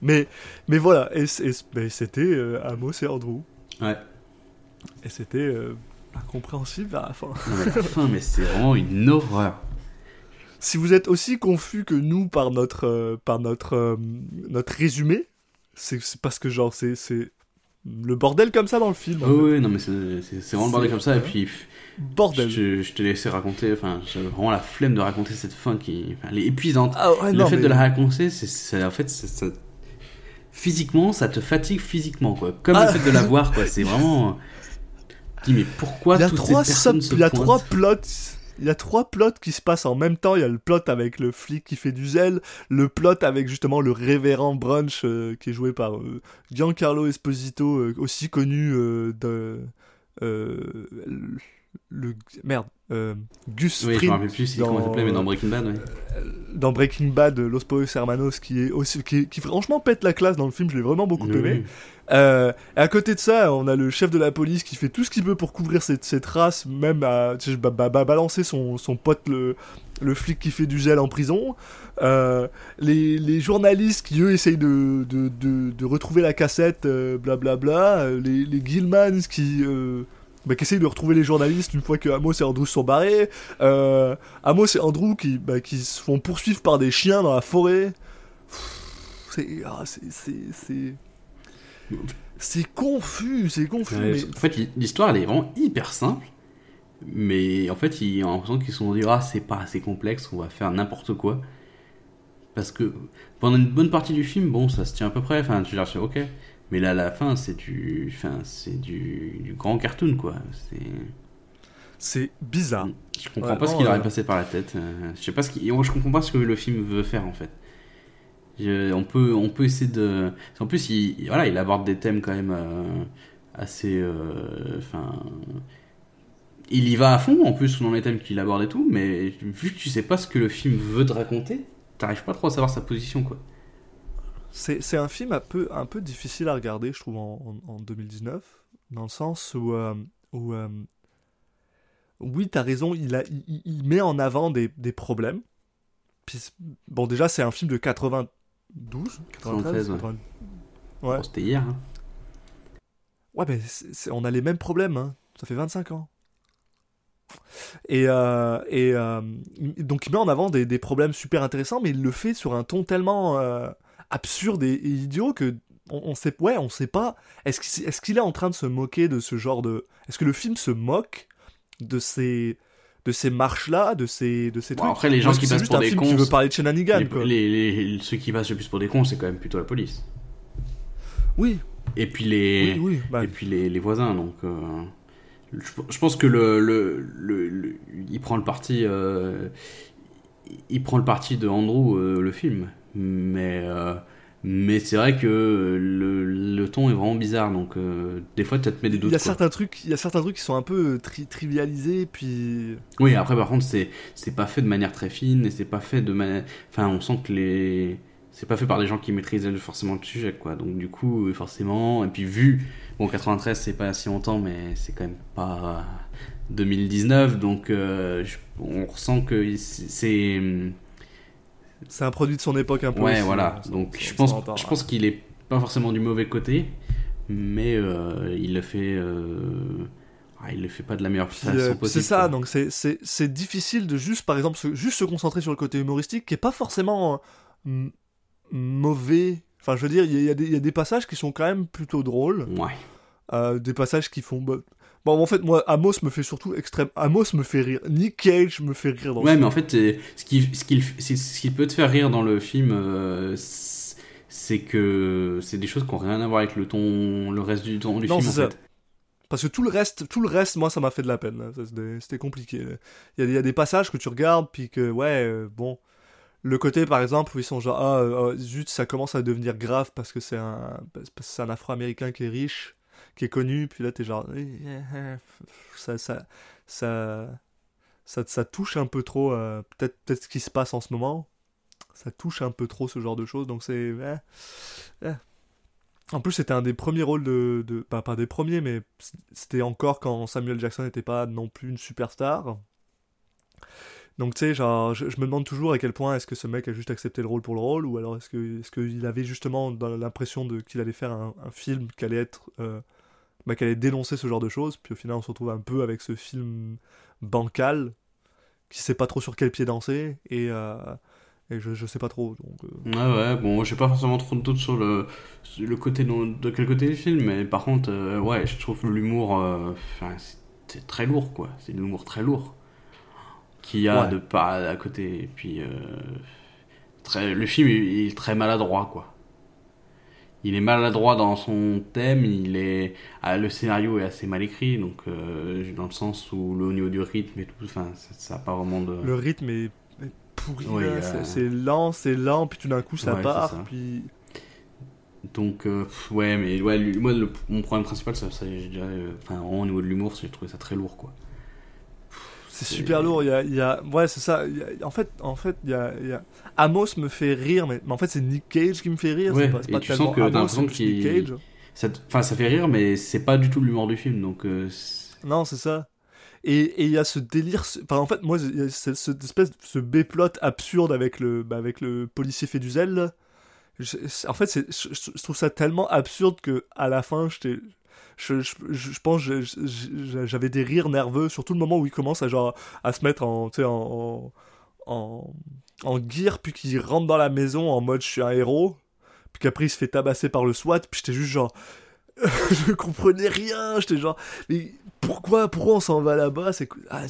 Mais, mais voilà, et, c'était euh, Amos et Andrew. Ouais. Et c'était euh, incompréhensible à la fin. Mais la fin, mais c'est vraiment une horreur. Si vous êtes aussi confus que nous par notre, euh, par notre, euh, notre résumé, c'est c'est parce que genre c'est c'est le bordel comme ça dans le film. en Oui, non, mais c'est vraiment le bordel comme ça. Et puis, Bordel. je, je te laissais raconter. Enfin, j'avais vraiment la flemme de raconter cette fin qui. Enfin, elle est épuisante. Ah ouais, le non, fait mais- de la raconter, c'est- en fait. ça- Physiquement, ça te fatigue physiquement, quoi. Comme Ah. le fait de la voir, quoi. C'est vraiment. Tu dis, mais pourquoi il y a toutes trois ces personnes sub- se il y a trois plots il y a trois plots qui se passent en même temps. Il y a le plot avec le flic qui fait du zèle le plot avec justement le révérend brunch euh, qui est joué par euh, Giancarlo Esposito euh, aussi connu de le- merde euh, Gus Oui, je me rappelle plus dans- comment il s'appelait, mais dans Breaking Bad, ouais. dans Breaking Bad Los Poos Hermanos qui est aussi qui, qui franchement pète la classe dans le film je l'ai vraiment beaucoup Oui, aimé euh, et à côté de ça, on a le chef de la police qui fait tout ce qu'il peut pour couvrir cette, cette race, même à tu sais, bah, bah, bah, balancer son, son pote, le, le flic qui fait du gel en prison. Euh, les, les journalistes qui, eux, essayent de, de, de, de retrouver la cassette, euh, blablabla. Euh, les, les Gilmans qui... bah, qui essayent de retrouver les journalistes une fois que Amos et Andrew sont barrés. Euh, Amos et Andrew qui, bah, qui se font poursuivre par des chiens dans la forêt. C'est... ah, c'est- c'est- c'est... C'est confus, c'est confus. Ouais, mais... En fait, l'histoire, elle est vraiment hyper simple. Mais en fait, ils ont l'impression qu'ils se sont dit, ah, c'est pas assez complexe, on va faire n'importe quoi. Parce que pendant une bonne partie du film, bon, ça se tient à peu près. Enfin, tu dis, ok. Mais là, à la fin, c'est du, enfin, c'est du, du grand cartoon, quoi. C'est, C'est bizarre. je comprends Ouais, pas ce qu'il aurait euh, passé par la tête. Euh, je sais pas ce qu'il, je comprends pas ce que le film veut faire, en fait. Je- on peut, on peut essayer de. En plus, il, voilà, il aborde des thèmes quand même euh, assez. euh, Enfin. il y va à fond en plus dans les thèmes qu'il aborde et tout, mais vu que tu sais pas ce que le film veut te raconter, t'arrives pas trop à savoir sa position quoi. C'est c'est un film un peu, un peu difficile à regarder, je trouve, en, en- en 2019, dans le sens où, euh, où euh, oui, t'as raison, il, a, il, met en avant des, des problèmes, puis, bon, déjà, c'est un film de 92 93, ouais. 80. Ouais. Bon, C'était hier. hein. Ouais, mais on a les mêmes problèmes, hein. ça fait 25 ans. Et, euh, et euh, donc il met en avant des, des problèmes super intéressants, mais il le fait sur un ton tellement euh, absurde et, et idiot que on, on sait, ouais, on sait pas. Est-ce qu'il est, qu'il est en train de se moquer de ce genre de Est-ce que le film se moque de ces de ces marches là, de ces de ces Bon, trucs? après, les gens qui passent pour un des film cons, qui veut parler de shenanigans Les, quoi. les- les- ceux qui passent le plus pour des cons, c'est quand même plutôt la police. Oui, Et puis les, oui, oui. bah, et puis les, les voisins. Donc, euh, je, je pense que le, le, le- le- il prend le parti, euh, il prend le parti de Andrew euh, le film, mais euh, mais c'est vrai que le, le ton est vraiment bizarre. Donc euh, des fois, tu te mets des doutes. il y a quoi. certains trucs, il y a certains trucs qui sont un peu tri- trivialisés, puis Oui, après par contre, c'est c'est pas fait de manière très fine et c'est pas fait de manière. Enfin, on sent que les. C'est pas fait par des gens qui maîtrisent forcément le sujet, quoi. Donc, du coup, euh, forcément. Et puis, vu. Bon, 93, c'est pas si longtemps, mais c'est quand même pas 2019. Donc, euh, on ressent que c'est- c'est. un produit de son époque un peu. Ouais, aussi, voilà. hein, Donc, je pense, je ouais. pense qu'il est pas forcément du mauvais côté, mais euh, il le fait. euh, ah, il le fait pas de la meilleure façon euh, possible. c'est ça, quoi. donc c'est- difficile de juste, par exemple, se, juste se concentrer sur le côté humoristique qui est pas forcément mauvais. Enfin, je veux dire, il y, a- y des- il y a des passages qui sont quand même plutôt drôles, Ouais. euh, des passages qui font. bah- Bon, en fait, moi, Amos me fait surtout extrême. Amos me fait rire. Nick Cage me fait rire dans Ouais, ce mais en fait, c'est- ce qui, ce qui, ce qui peut te faire rire dans le film, euh, c'est que c'est des choses qui n'ont rien à voir avec le ton, le reste du ton du Non, film. En ça. fait. Parce que tout le reste, tout le reste, moi, ça m'a fait de la peine. C'était compliqué. Il y, a, des- il y a des passages que tu regardes, puis que, ouais, euh, bon. Le côté, par exemple, où ils sont genre, ah, euh, zut, ça commence à devenir grave parce que c'est un, parce que c'est un Afro-Américain qui est riche, qui est connu, puis là, t'es genre, eh, ça, ça, ça, ça, ça touche un peu trop, euh, peut-être, peut-être ce qui se passe en ce moment. Ça touche un peu trop ce genre de choses, donc c'est, eh, eh. En plus, c'était un des premiers rôles de, de pas, pas des premiers, mais c'était encore quand Samuel Jackson n'était pas non plus une superstar. Donc tu sais, genre, je, me demande toujours à quel point est-ce que ce mec a juste accepté le rôle pour le rôle, ou alors est-ce que est-ce qu'il avait justement l'impression de qu'il allait faire un, un film qui allait être, euh, bah, qui allait dénoncer ce genre de choses, puis au final on se retrouve un peu avec ce film bancal qui sait pas trop sur quel pied danser et euh, et je, je sais pas trop. Donc euh, Ouais, ouais, bon, j'ai pas forcément trop de doutes sur le, sur le côté de quel côté du film, mais par contre, euh, ouais, je trouve l'humour, euh, c'est- très lourd, quoi. C'est de l'humour très lourd qu'il y a Ouais. de part à côté. Et puis, très, le film, il il est très maladroit, quoi. Il est maladroit dans son thème, il est, ah, le scénario est assez mal écrit, donc euh, dans le sens où le au niveau du rythme et tout, enfin, ça, ça a pas vraiment de. le rythme est, est pourri, euh, c'est- lent, c'est lent, puis tout d'un coup ça Ouais, part, ça. puis Donc, euh, ouais, mais ouais, lui- moi, le- mon problème principal, ça, ça, dirais, euh, enfin, vraiment, au niveau de l'humour, j'ai trouvé ça très lourd, quoi. C'est super lourd. Il y a, il y a- ouais, c'est ça. Il y a- en fait, en fait, il y a, il y a- Amos me fait rire, mais, mais en fait, c'est Nick Cage qui me fait rire. Ouais, c'est pas, c'est et pas tu sens que Amos, l'impression Nick Cage. Ça, enfin, ça fait rire, mais c'est pas du tout l'humour du film, donc. euh, Non, c'est ça. Et et il y a ce délire. Enfin, en fait, moi, il y a ce- cette espèce ce B-plot absurde avec le, bah, avec le policier fait du zèle. là. Je- c'est- en fait, c'est- je trouve ça tellement absurde que à la fin, j'étais. Je, je, je, pense j'avais des rires nerveux, surtout le moment où il commence à, genre, à se mettre en, en, en, en gear, puis qu'il rentre dans la maison en mode je suis un héros, puis qu'après il se fait tabasser par le SWAT, puis j'étais juste genre. je comprenais rien, j'étais genre. Mais pourquoi, pourquoi on s'en va là-bas? C'est ah,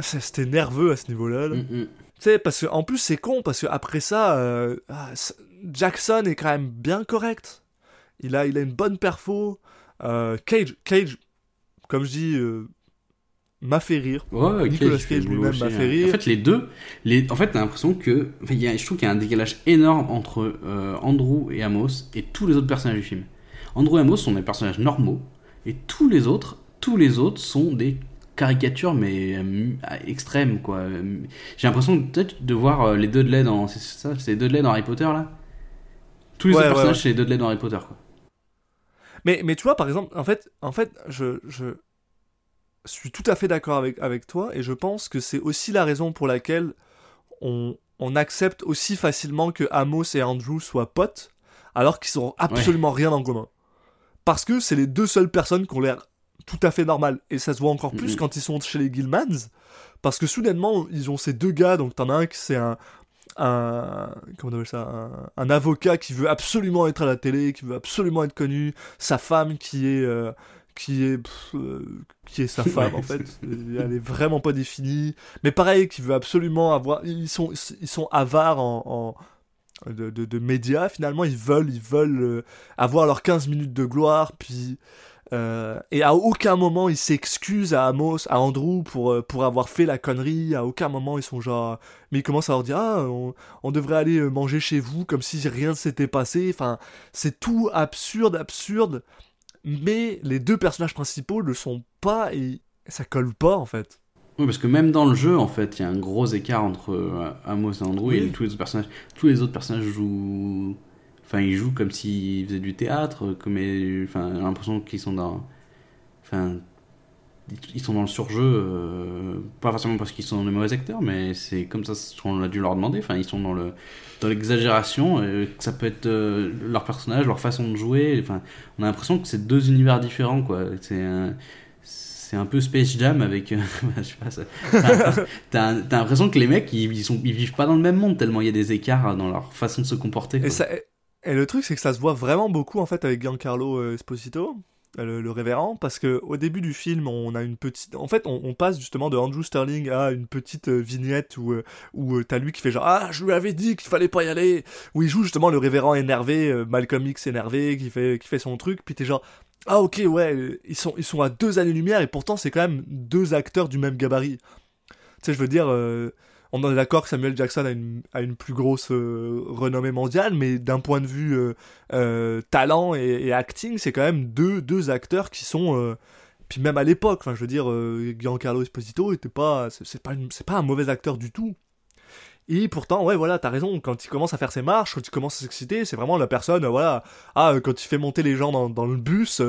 c'était nerveux à ce niveau-là. là. Mm, mm. Tu sais, parce que en plus c'est con parce que après ça, euh, ah, Jackson est quand même bien correct. Il a, il a une bonne perfo. Euh, Cage, Cage, comme je dis, euh, m'a fait rire. Ouais, Nicolas Cage lui-même m'a fait hein. rire. En fait, les deux, les... en fait, t'as l'impression que. enfin, y a- je trouve qu'il y a un décalage énorme entre euh, Andrew et Amos et tous les autres personnages du film. Andrew et Amos sont des personnages normaux, et tous les autres, tous les autres sont des caricatures, mais extrêmes, quoi. J'ai l'impression peut-être de voir les Dudley dans. C'est ça, c'est les Dudley dans Harry Potter, là? Tous les Ouais, autres ouais, personnages, c'est les Dudley dans Harry Potter, quoi. Mais, mais tu vois, par exemple, en fait, en fait je, je suis tout à fait d'accord avec, avec toi et je pense que c'est aussi la raison pour laquelle on, on accepte aussi facilement que Amos et Andrew soient potes, alors qu'ils ont absolument rien en commun. Parce que c'est les deux seules personnes qui ont l'air tout à fait normales. Et ça se voit encore plus quand ils sont chez les Gilmans, parce que soudainement, ils ont ces deux gars, donc t'en as un qui c'est un, un comment on appelle ça un, un avocat qui veut absolument être à la télé qui veut absolument être connu sa femme qui est euh, qui est pff, euh, qui est sa femme en fait. Elle est vraiment pas définie. Mais pareil qui veut absolument avoir ils sont ils sont avares en, en- de, de, de médias finalement. Ils veulent ils veulent euh, avoir leurs 15 minutes de gloire puis euh, et à aucun moment ils s'excusent à Amos, à Andrew pour, euh, pour avoir fait la connerie. À aucun moment ils sont genre. Mais ils commencent à leur dire Ah, on, on devrait aller euh, manger chez vous comme si rien ne s'était passé. Enfin, c'est tout absurde, absurde. Mais les deux personnages principaux le sont pas et ça colle pas en fait. Oui, parce que même dans le jeu, en fait, il y a un gros écart entre Amos et Andrew Oui. et tous les autres personnages. Tous les autres personnages jouent. Enfin, ils jouent comme s'ils faisaient du théâtre, comme. Enfin, a l'impression qu'ils sont dans. Enfin. Ils sont dans le surjeu, euh, pas forcément parce qu'ils sont des mauvais acteurs, mais c'est comme ça qu'on a dû leur demander. Enfin, ils sont dans le dans l'exagération. euh, ça peut être euh, leur personnage, leur façon de jouer. Enfin, on a l'impression que c'est deux univers différents, quoi. C'est un, c'est un peu Space Jam avec. euh, je sais pas, ça- T'as t'as- t'as l'impression que les mecs, ils, ils sont, ils vivent pas dans le même monde tellement il y a des écarts dans leur façon de se comporter. quoi. Et, ça, et le truc, c'est que ça se voit vraiment beaucoup en fait avec Giancarlo euh, Esposito, euh, le, révérend, parce que au début du film, on a une petite. En fait, on, passe justement de Andrew Sterling à une petite euh, vignette où, où t'as lui qui fait genre Ah, je lui avais dit qu'il fallait pas y aller, où il joue justement le révérend énervé, Malcolm X énervé, qui fait, qui fait son truc, puis t'es genre. Ah ok ouais ils sont ils sont à deux années lumière et pourtant c'est quand même deux acteurs du même gabarit. Tu sais je veux dire on est d'accord que Samuel Jackson a une, a une plus grosse euh, renommée mondiale, mais d'un point de vue euh, euh, talent et, et acting, c'est quand même deux, deux acteurs qui sont. puis même à l'époque, enfin, je veux dire, euh, Giancarlo Esposito était pas, c'est pas, pas un mauvais acteur du tout. Et pourtant, ouais, voilà, t'as raison, quand il commence à faire ses marches, quand il commence à s'exciter, c'est vraiment la personne, euh, voilà, ah, euh, quand il fait monter les gens dans, dans le bus,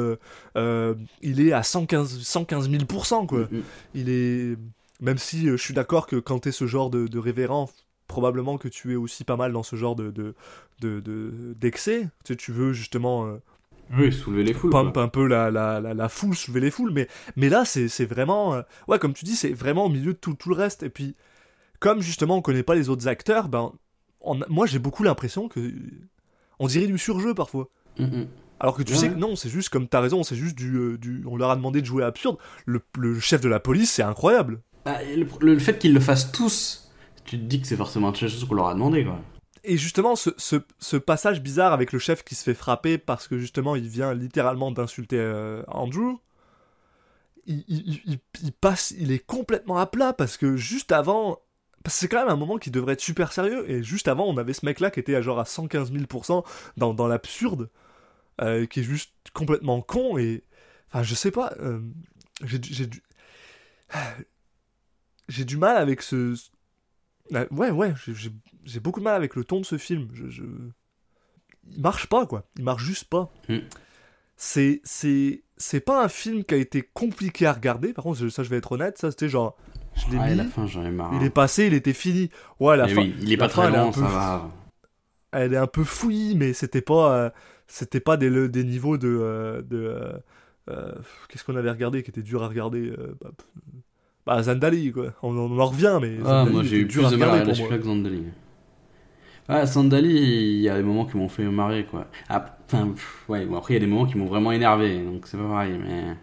il est à 115, 115 000%, quoi Mm, mm. il est même si euh, je suis d'accord que quand t'es ce genre de, de révérend probablement que tu es aussi pas mal dans ce genre de de de- de- d'excès tu sais, tu veux justement euh, Oui, soulever les foules. pump quoi. un peu la, la, la, la foule soulever les foules mais mais là c'est c'est vraiment euh, ouais comme tu dis c'est vraiment au milieu de tout, tout le reste et puis comme justement on connaît pas les autres acteurs ben on moi j'ai beaucoup l'impression que on dirait du surjeu parfois Mm, mm. alors que tu Ouais. sais que non, c'est juste comme t'as raison, c'est juste du, euh, du. On leur a demandé de jouer absurde. Le, le chef de la police, c'est incroyable. Ah, et le, fait qu'ils le fassent tous, tu te dis que c'est forcément quelque chose qu'on leur a demandé. Quoi. Et justement, ce, ce, passage bizarre avec le chef qui se fait frapper parce que justement il vient littéralement d'insulter euh, Andrew, il, il- passe, il est complètement à plat parce que juste avant, parce que c'est quand même un moment qui devrait être super sérieux et juste avant on avait ce mec là qui était à genre à 115 000% dans, dans l'absurde, euh, qui est juste complètement con et enfin je sais pas, euh, j'ai du- j'ai du mal avec ce ah, ouais ouais j'ai- beaucoup de mal avec le ton de ce film. Je, je... Il marche pas, quoi. Il marche juste pas. Mm. C'est, pas un film qui a été compliqué à regarder. Par contre, ça, je vais être honnête, ça, c'était genre, je l'ai Ouais, mis, la fin, j'en ai marre. il est passé, il était fini. Ouais, la Mais fin, oui, il est la pas fin, très long, peu- ça va. elle est un peu fouillie, mais c'était pas, euh, c'était pas des, des niveaux de, euh, de, euh, qu'est-ce qu'on avait regardé qui était dur à regarder. bah, bah, Zandali, quoi. On, on en revient, mais. Ah, Zandali moi j'ai eu plus de mal à regarder celui-là que Zandali. Ah, Sandali, il y a des moments qui m'ont fait marrer, quoi. Ah, Enfin, ouais, bon, après il y a des moments qui m'ont vraiment énervé, donc c'est pas pareil, mais.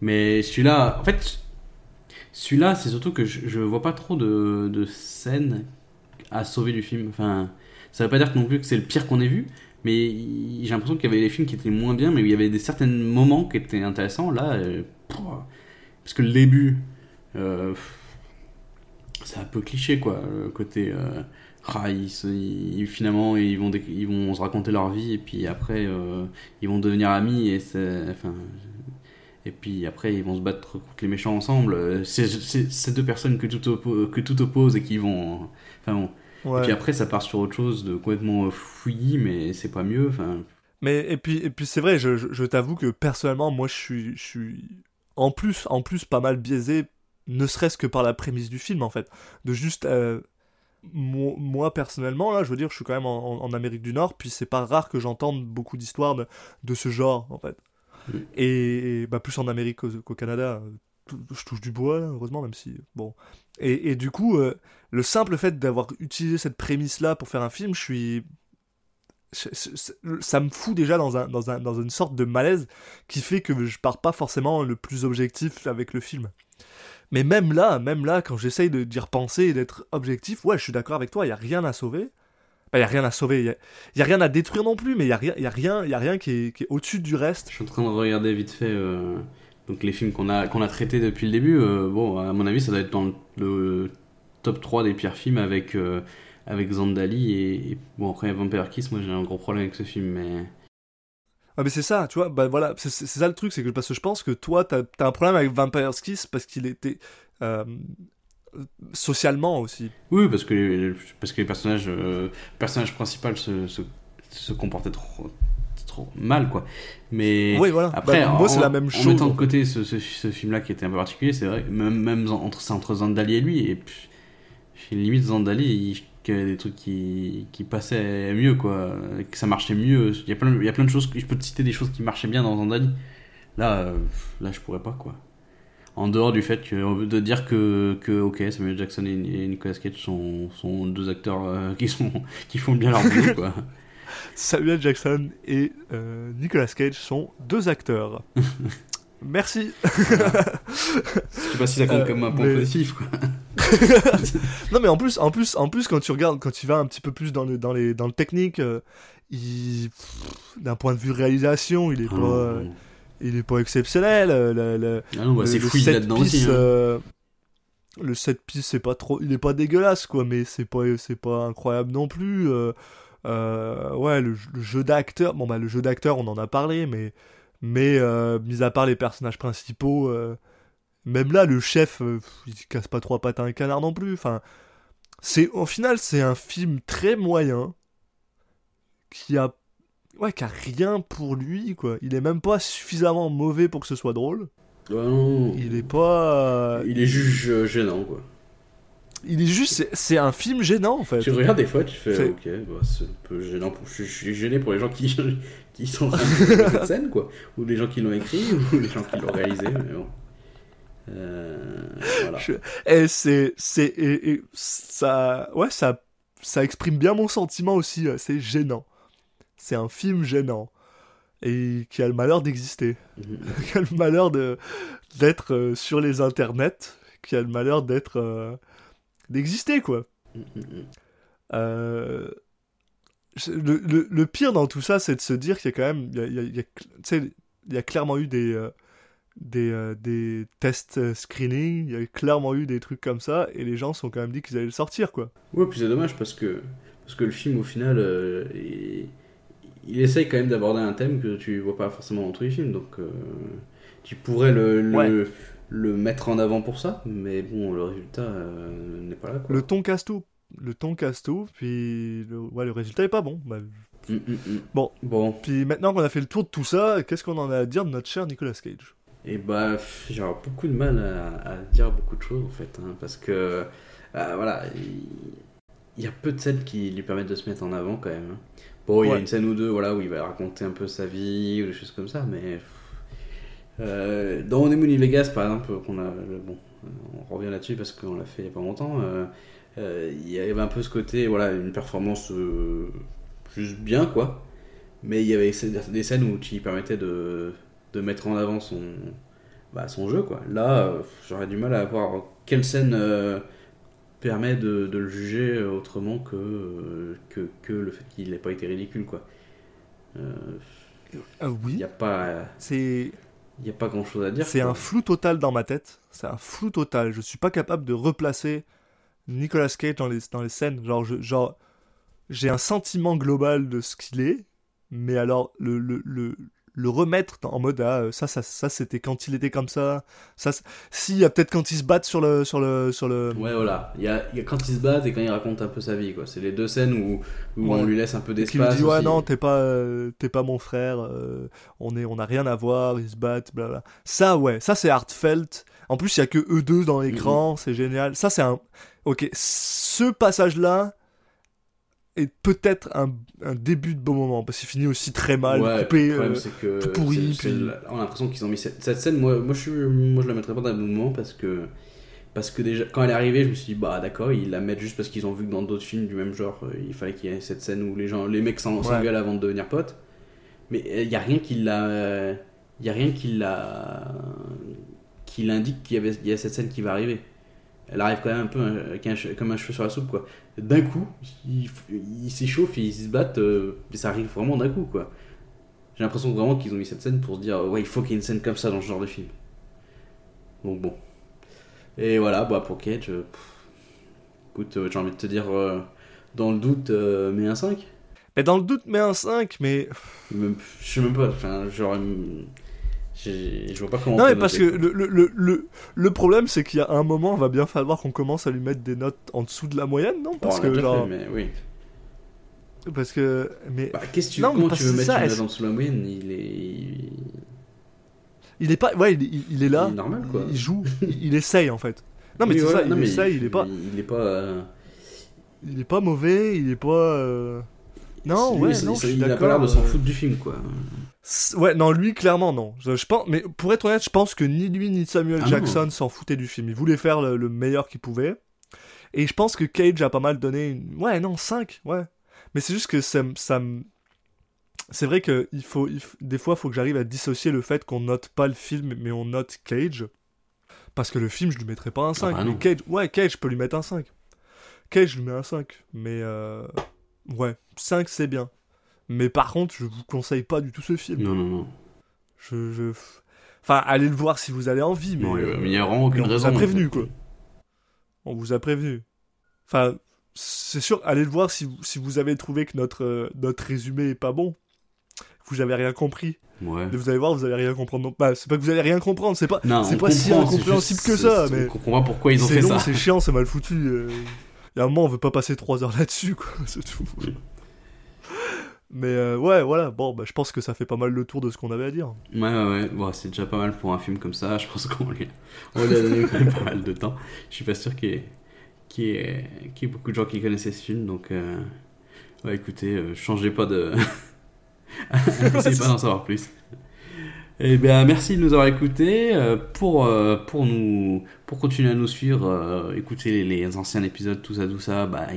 Mais celui-là, en fait, celui-là, c'est surtout que je, je vois pas trop de, de scènes à sauver du film. Enfin, ça veut pas dire non plus que c'est le pire qu'on ait vu, mais j'ai l'impression qu'il y avait des films qui étaient moins bien, mais il y avait des certains moments qui étaient intéressants. Là, euh, parce que le début, c'est un peu cliché, quoi. Le côté. euh, ah, ils, finalement, ils vont, ils vont se raconter leur vie, et puis après, euh, ils vont devenir amis, et. Enfin. Et puis après, ils vont se battre contre les méchants ensemble. Euh, C'est c'est- ces deux personnes que tout, oppo- que tout oppose et qui vont. Enfin bon. Ouais. Et puis après, ça part sur autre chose de complètement euh, fouillis, mais c'est pas mieux. Enfin, Mais et puis et puis c'est vrai, je, je, je t'avoue que personnellement, moi, je suis je suis en plus en plus pas mal biaisé, ne serait-ce que par la prémisse du film en fait, de juste euh, moi, moi, personnellement, là, je veux dire, je suis quand même en, en Amérique du Nord, puis c'est pas rare que j'entende beaucoup d'histoires de, de, ce genre, en fait. Et, et, bah, plus en Amérique qu'au Canada. Je touche du bois, là, heureusement, même si. Bon. Et, et du coup, euh, le simple fait d'avoir utilisé cette prémisse-là pour faire un film, je suis. Ça me fout déjà dans, un, dans, un, dans une sorte de malaise qui fait que je pars pas forcément le plus objectif avec le film. Mais même là, même là, quand j'essaye de d'y repenser et d'être objectif, ouais, je suis d'accord avec toi, il y a rien à sauver. Il bah, y a rien à sauver, il a rien à détruire non plus, mais il y a rien, a rien, a rien qui est, au-dessus du reste. Je suis en train de regarder vite fait euh, donc les films qu'on a qu'on a traités depuis le début. Euh, bon, à mon avis, ça doit être dans le, le top 3 des pires films avec euh, avec Zandali et, et, bon après Vampire Kiss. Moi, j'ai un gros problème avec ce film, mais ah mais c'est ça, tu vois, bah voilà, c'est ça le truc, c'est que parce que je pense que toi, t'as as un problème avec Vampire's Kiss parce qu'il était euh, socialement aussi. Oui, parce que parce que les personnages, euh, le personnage principal se, se, se comportait trop trop mal quoi. Mais oui, voilà. après, bah, moi c'est la même chose. En mettant de côté ce, ce, ce film-là qui était un peu particulier, c'est vrai, même même entre c'est entre Zandali et lui et puis limite Zandali, il qu'il y avait des trucs qui, qui passaient mieux, quoi, que ça marchait mieux. Il y, a plein, il y a plein de choses, je peux te citer des choses qui marchaient bien dans Zandali. Là, euh, là, je pourrais pas, quoi. En dehors du fait que, de dire que, que ok, Samuel Jackson et, Nicolas Cage sont, sont deux acteurs euh, qui, sont, qui font bien leur boulot, quoi. Samuel Jackson et euh, Nicolas Cage sont deux acteurs. Merci. Voilà. Je sais pas si ça compte comme un point mais... positif, quoi. non mais en plus, en plus, en plus quand tu regardes, quand tu vas un petit peu plus dans le dans les dans le technique, euh, d'un point de vue réalisation, il est Ah pas, euh, il est pas exceptionnel. euh, Le, le, Ah non, bah, c'est fouillé set là-dedans piece, aussi. hein. euh, le set piece, c'est pas trop, il est pas dégueulasse quoi, mais c'est pas c'est pas incroyable non plus. euh, euh, ouais, le, le jeu d'acteur, bon bah le jeu d'acteur, on en a parlé, mais mais mis à part les personnages principaux, même là le chef, euh, il casse pas trois pattes à un canard non plus. Enfin, c'est au final c'est un film très moyen qui a ouais qui a rien pour lui quoi. Il est même pas suffisamment mauvais pour que ce soit drôle. Non. Il est pas, Il est juste euh, gênant, quoi. il est juste c'est- un film gênant en fait. Tu regardes des fois, tu fais, C'est- ok, bah, c'est un peu gênant. Pour... Je, suis gêné pour les gens qui, qui sont cette scène, quoi. Ou les gens qui l'ont écrit, ou les gens qui l'ont réalisé, mais bon. Euh, voilà. Je- Et c'est c'est et, et ça ouais ça ça exprime bien mon sentiment aussi. euh, C'est gênant. C'est un film gênant et qui a le malheur d'exister, Mhm. qui a le malheur de d'être euh, sur les internets, qui a le malheur d'être euh, d'exister quoi. Mhm. Euh, le, le- le pire dans tout ça, c'est de se dire qu'il y a quand même, il y a, il y a- il y a- tu sais, il y a clairement eu des, des, euh, des tests euh, screening, il y a clairement eu des trucs comme ça, et les gens se sont quand même dit qu'ils allaient le sortir, quoi. Ouais, puis c'est dommage parce que, parce que le film, au final, euh, il, il essaye quand même d'aborder un thème que tu vois pas forcément dans tous les films. Donc, euh, tu pourrais le, le, Ouais. le mettre en avant pour ça, mais bon, le résultat n'est pas là. Quoi. Le ton casse tout. Le ton casse tout, puis le, ouais, le résultat est pas bon. Bah, Mm, mm, mm. Bon. Bon, puis maintenant qu'on a fait le tour de tout ça, qu'est-ce qu'on en a à dire de notre cher Nicolas Cage? Et bah, j'aurais beaucoup de mal à, à dire beaucoup de choses en fait, hein, parce que, euh, voilà, il, y a peu de scènes qui lui permettent de se mettre en avant quand même. hein. Bon, il y a une scène ou deux, voilà, où il va raconter un peu sa vie ou des choses comme ça, mais euh, dans Honeymoon in Vegas, par exemple, qu'on a, le- bon, on revient là-dessus parce qu'on l'a fait il y a pas longtemps. euh, euh, il y avait un peu ce côté, voilà, une performance euh, juste bien, quoi. Mais il y avait des scènes où qui permettaient de, de mettre en avant son, bah, son jeu, quoi. Là, euh, j'aurais du mal à voir quelle scène euh, permet de, de le juger autrement que, euh, que, que le fait qu'il n'ait pas été ridicule, quoi. Euh, Ah Il Oui, n'y a pas, c'est il y a pas grand chose à dire. C'est un flou total dans ma tête. C'est un flou total. Je suis pas capable de replacer Nicolas Cage dans les, dans les scènes. Genre, je- genre, j'ai un sentiment global de ce qu'il est, mais alors le, le, le, le remettre en mode ah, euh, ça ça ça c'était quand il était comme ça ça si il y a peut-être quand ils se battent sur le sur le sur le Ouais, voilà. Il y a, il y a quand ils se battent et quand il raconte un peu sa vie, quoi. C'est les deux scènes où, où Ouais. on lui laisse un peu Et qui lui d'espace. dit ouais non t'es pas euh, t'es pas mon frère euh, on est on a rien à voir ils se battent bla bla ça ouais ça c'est heartfelt en plus il y a que eux deux dans l'écran c'est génial ça c'est un ok ce passage là est peut-être un, un début de beau moment parce qu'il finit aussi très mal Ouais, coupé problème, euh, tout pourri, puis- on a l'impression qu'ils ont mis cette, cette scène. Moi, moi, je suis, moi, je la mettrais pas dans le moment parce que parce que déjà quand elle est arrivée, je me suis dit bah d'accord, ils la mettent juste parce qu'ils ont vu que dans d'autres films du même genre, euh, il fallait qu'il y ait cette scène où les gens, les mecs Ouais. s'engueulent avant de devenir potes. Mais il y a rien qui l'a, il y a rien qui l'a, qui l'indique qu'il y avait, il y a cette scène qui va arriver. Elle arrive quand même un peu un comme un cheveu sur la soupe quoi. D'un coup, ils s'échauffent, et ils se battent, euh, et ça arrive vraiment d'un coup quoi. J'ai l'impression vraiment qu'ils ont mis cette scène pour se dire ouais il faut qu'il y ait une scène comme ça dans ce genre de film. Donc bon. Et voilà, bah pour Cage, euh, écoute, euh, j'ai envie de te dire euh, dans le doute, mets un 5. mais dans le doute mais un 5 mais je sais même pas, enfin genre je vois pas comment. non on mais parce que noter, le, le, le, le, le problème c'est qu'il y a un moment va bien falloir qu'on commence à lui mettre des notes en dessous de la moyenne non? Parce Bon, l'a que genre fait, mais oui. parce que mais Bah, qu'est-ce que tu, Non, comment tu veux mettre ça, une note en dessous de la moyenne? Il est, il- il est pas ouais il, il- il est là il est normal quoi. il joue il, il essaye en fait non mais Oui, c'est ça non, il mais essaye il est pas Il est pas. euh, il est pas mauvais il est pas euh, non ouais non il- je suis il a pas l'air de s'en euh, foutre du film quoi. ouais non lui clairement non je, je pense mais pour être honnête je pense que ni lui ni Samuel Ah. Jackson s'en foutaient du film ils voulaient faire le, le meilleur qu'ils pouvaient et je pense que Cage a pas mal donné une... ouais non 5 ouais mais c'est juste que ça, ça c'est vrai que il faut, il des fois, il faut que j'arrive à dissocier le fait qu'on note pas le film, mais on note Cage. Parce que le film, je lui mettrais pas un 5. bah mais non. Cage, ouais, Cage, je peux lui mettre un 5. Cage, je lui mets un 5. Mais, euh, ouais, 5, c'est bien. Mais par contre, je vous conseille pas du tout ce film. Non, non, non. Je, je... Enfin, allez le voir si vous avez envie, mais, Non, euh, mais il y a vraiment mais aucune on raison. vous a prévenu, en fait. quoi. On vous a prévenu. Enfin, c'est sûr, allez le voir si vous, si vous avez trouvé que notre, euh, notre résumé est pas bon. Vous avez rien compris. Ouais. Et vous allez voir, vous allez rien comprendre. Non, bah, c'est pas que vous allez rien comprendre, c'est pas, Non, c'est on pas si incompréhensible que ça, c'est- mais On comprend pas pourquoi ils ont fait long, ça. c'est chiant, c'est mal foutu. euh. Y a un moment, on veut pas passer 3 heures là-dessus, quoi, c'est tout. Mais euh, ouais, voilà, bon, bah, je pense que ça fait pas mal le tour de ce qu'on avait à dire. Ouais, ouais, ouais. Bon, c'est déjà pas mal pour un film comme ça. Je pense qu'on lui, on lui a donné quand même pas mal de temps. Je suis pas sûr qu'il y, ait- y, ait- qu'il y ait beaucoup de gens qui connaissaient ce film. Donc, euh, ouais, écoutez, euh, changez pas de. Essayez pas d'en savoir plus. Eh bien, merci de nous avoir écoutés. Euh, pour, euh, pour, nous, pour continuer à nous suivre, euh, écouter les, anciens épisodes, tout ça, tout ça, bah,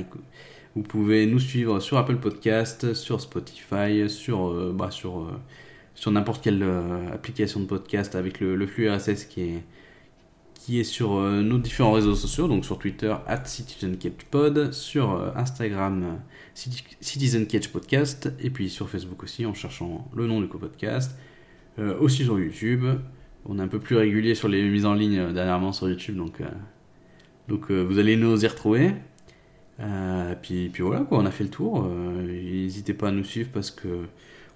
vous pouvez nous suivre sur Apple Podcast, sur Spotify, sur, bah, sur, sur n'importe quelle application de podcast avec le, flux RSS qui est, qui est sur nos différents réseaux sociaux, donc sur Twitter, at CitizenCatchPod, sur Instagram, Citi- CitizenCatchPodcast, et puis sur Facebook aussi en cherchant le nom du co-podcast, Euh, aussi sur YouTube. On est un peu plus régulier sur les mises en ligne euh, dernièrement sur YouTube, donc, euh, donc euh, vous allez nous y retrouver. Euh, puis, puis voilà, quoi, on a fait le tour. Euh, N'hésitez pas à nous suivre parce que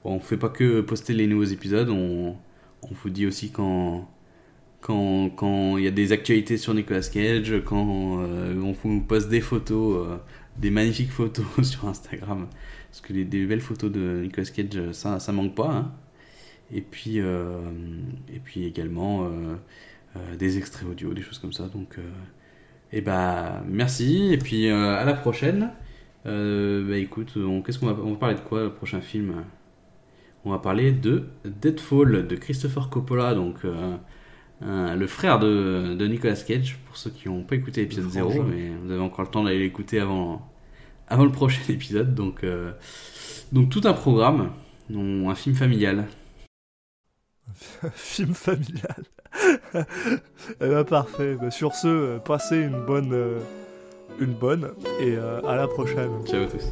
bon, on fait pas que poster les nouveaux épisodes, on, on vous dit aussi quand quand il y a des actualités sur Nicolas Cage, quand euh, on vous poste des photos, euh, des magnifiques photos sur Instagram, parce que les, des belles photos de Nicolas Cage, ça ça manque pas. hein. Et puis euh, et puis également euh, euh, des extraits audio, des choses comme ça. Donc et bah merci et puis à la prochaine. Bah écoute, on- qu'est-ce qu'on va on va parler de quoi le prochain film? On va parler de Deadfall de Christopher Coppola, donc euh, le frère de, de Nicolas Cage. Pour ceux qui n'ont pas écouté l'épisode Le 0, frangin. mais vous avez encore le temps d'aller l'écouter avant avant le prochain épisode. Donc euh, donc tout un programme, un film familial. Film familial. eh ben parfait. Bah, sur ce, euh, passez une bonne, euh, une bonne, et euh, à la prochaine. Ciao à tous.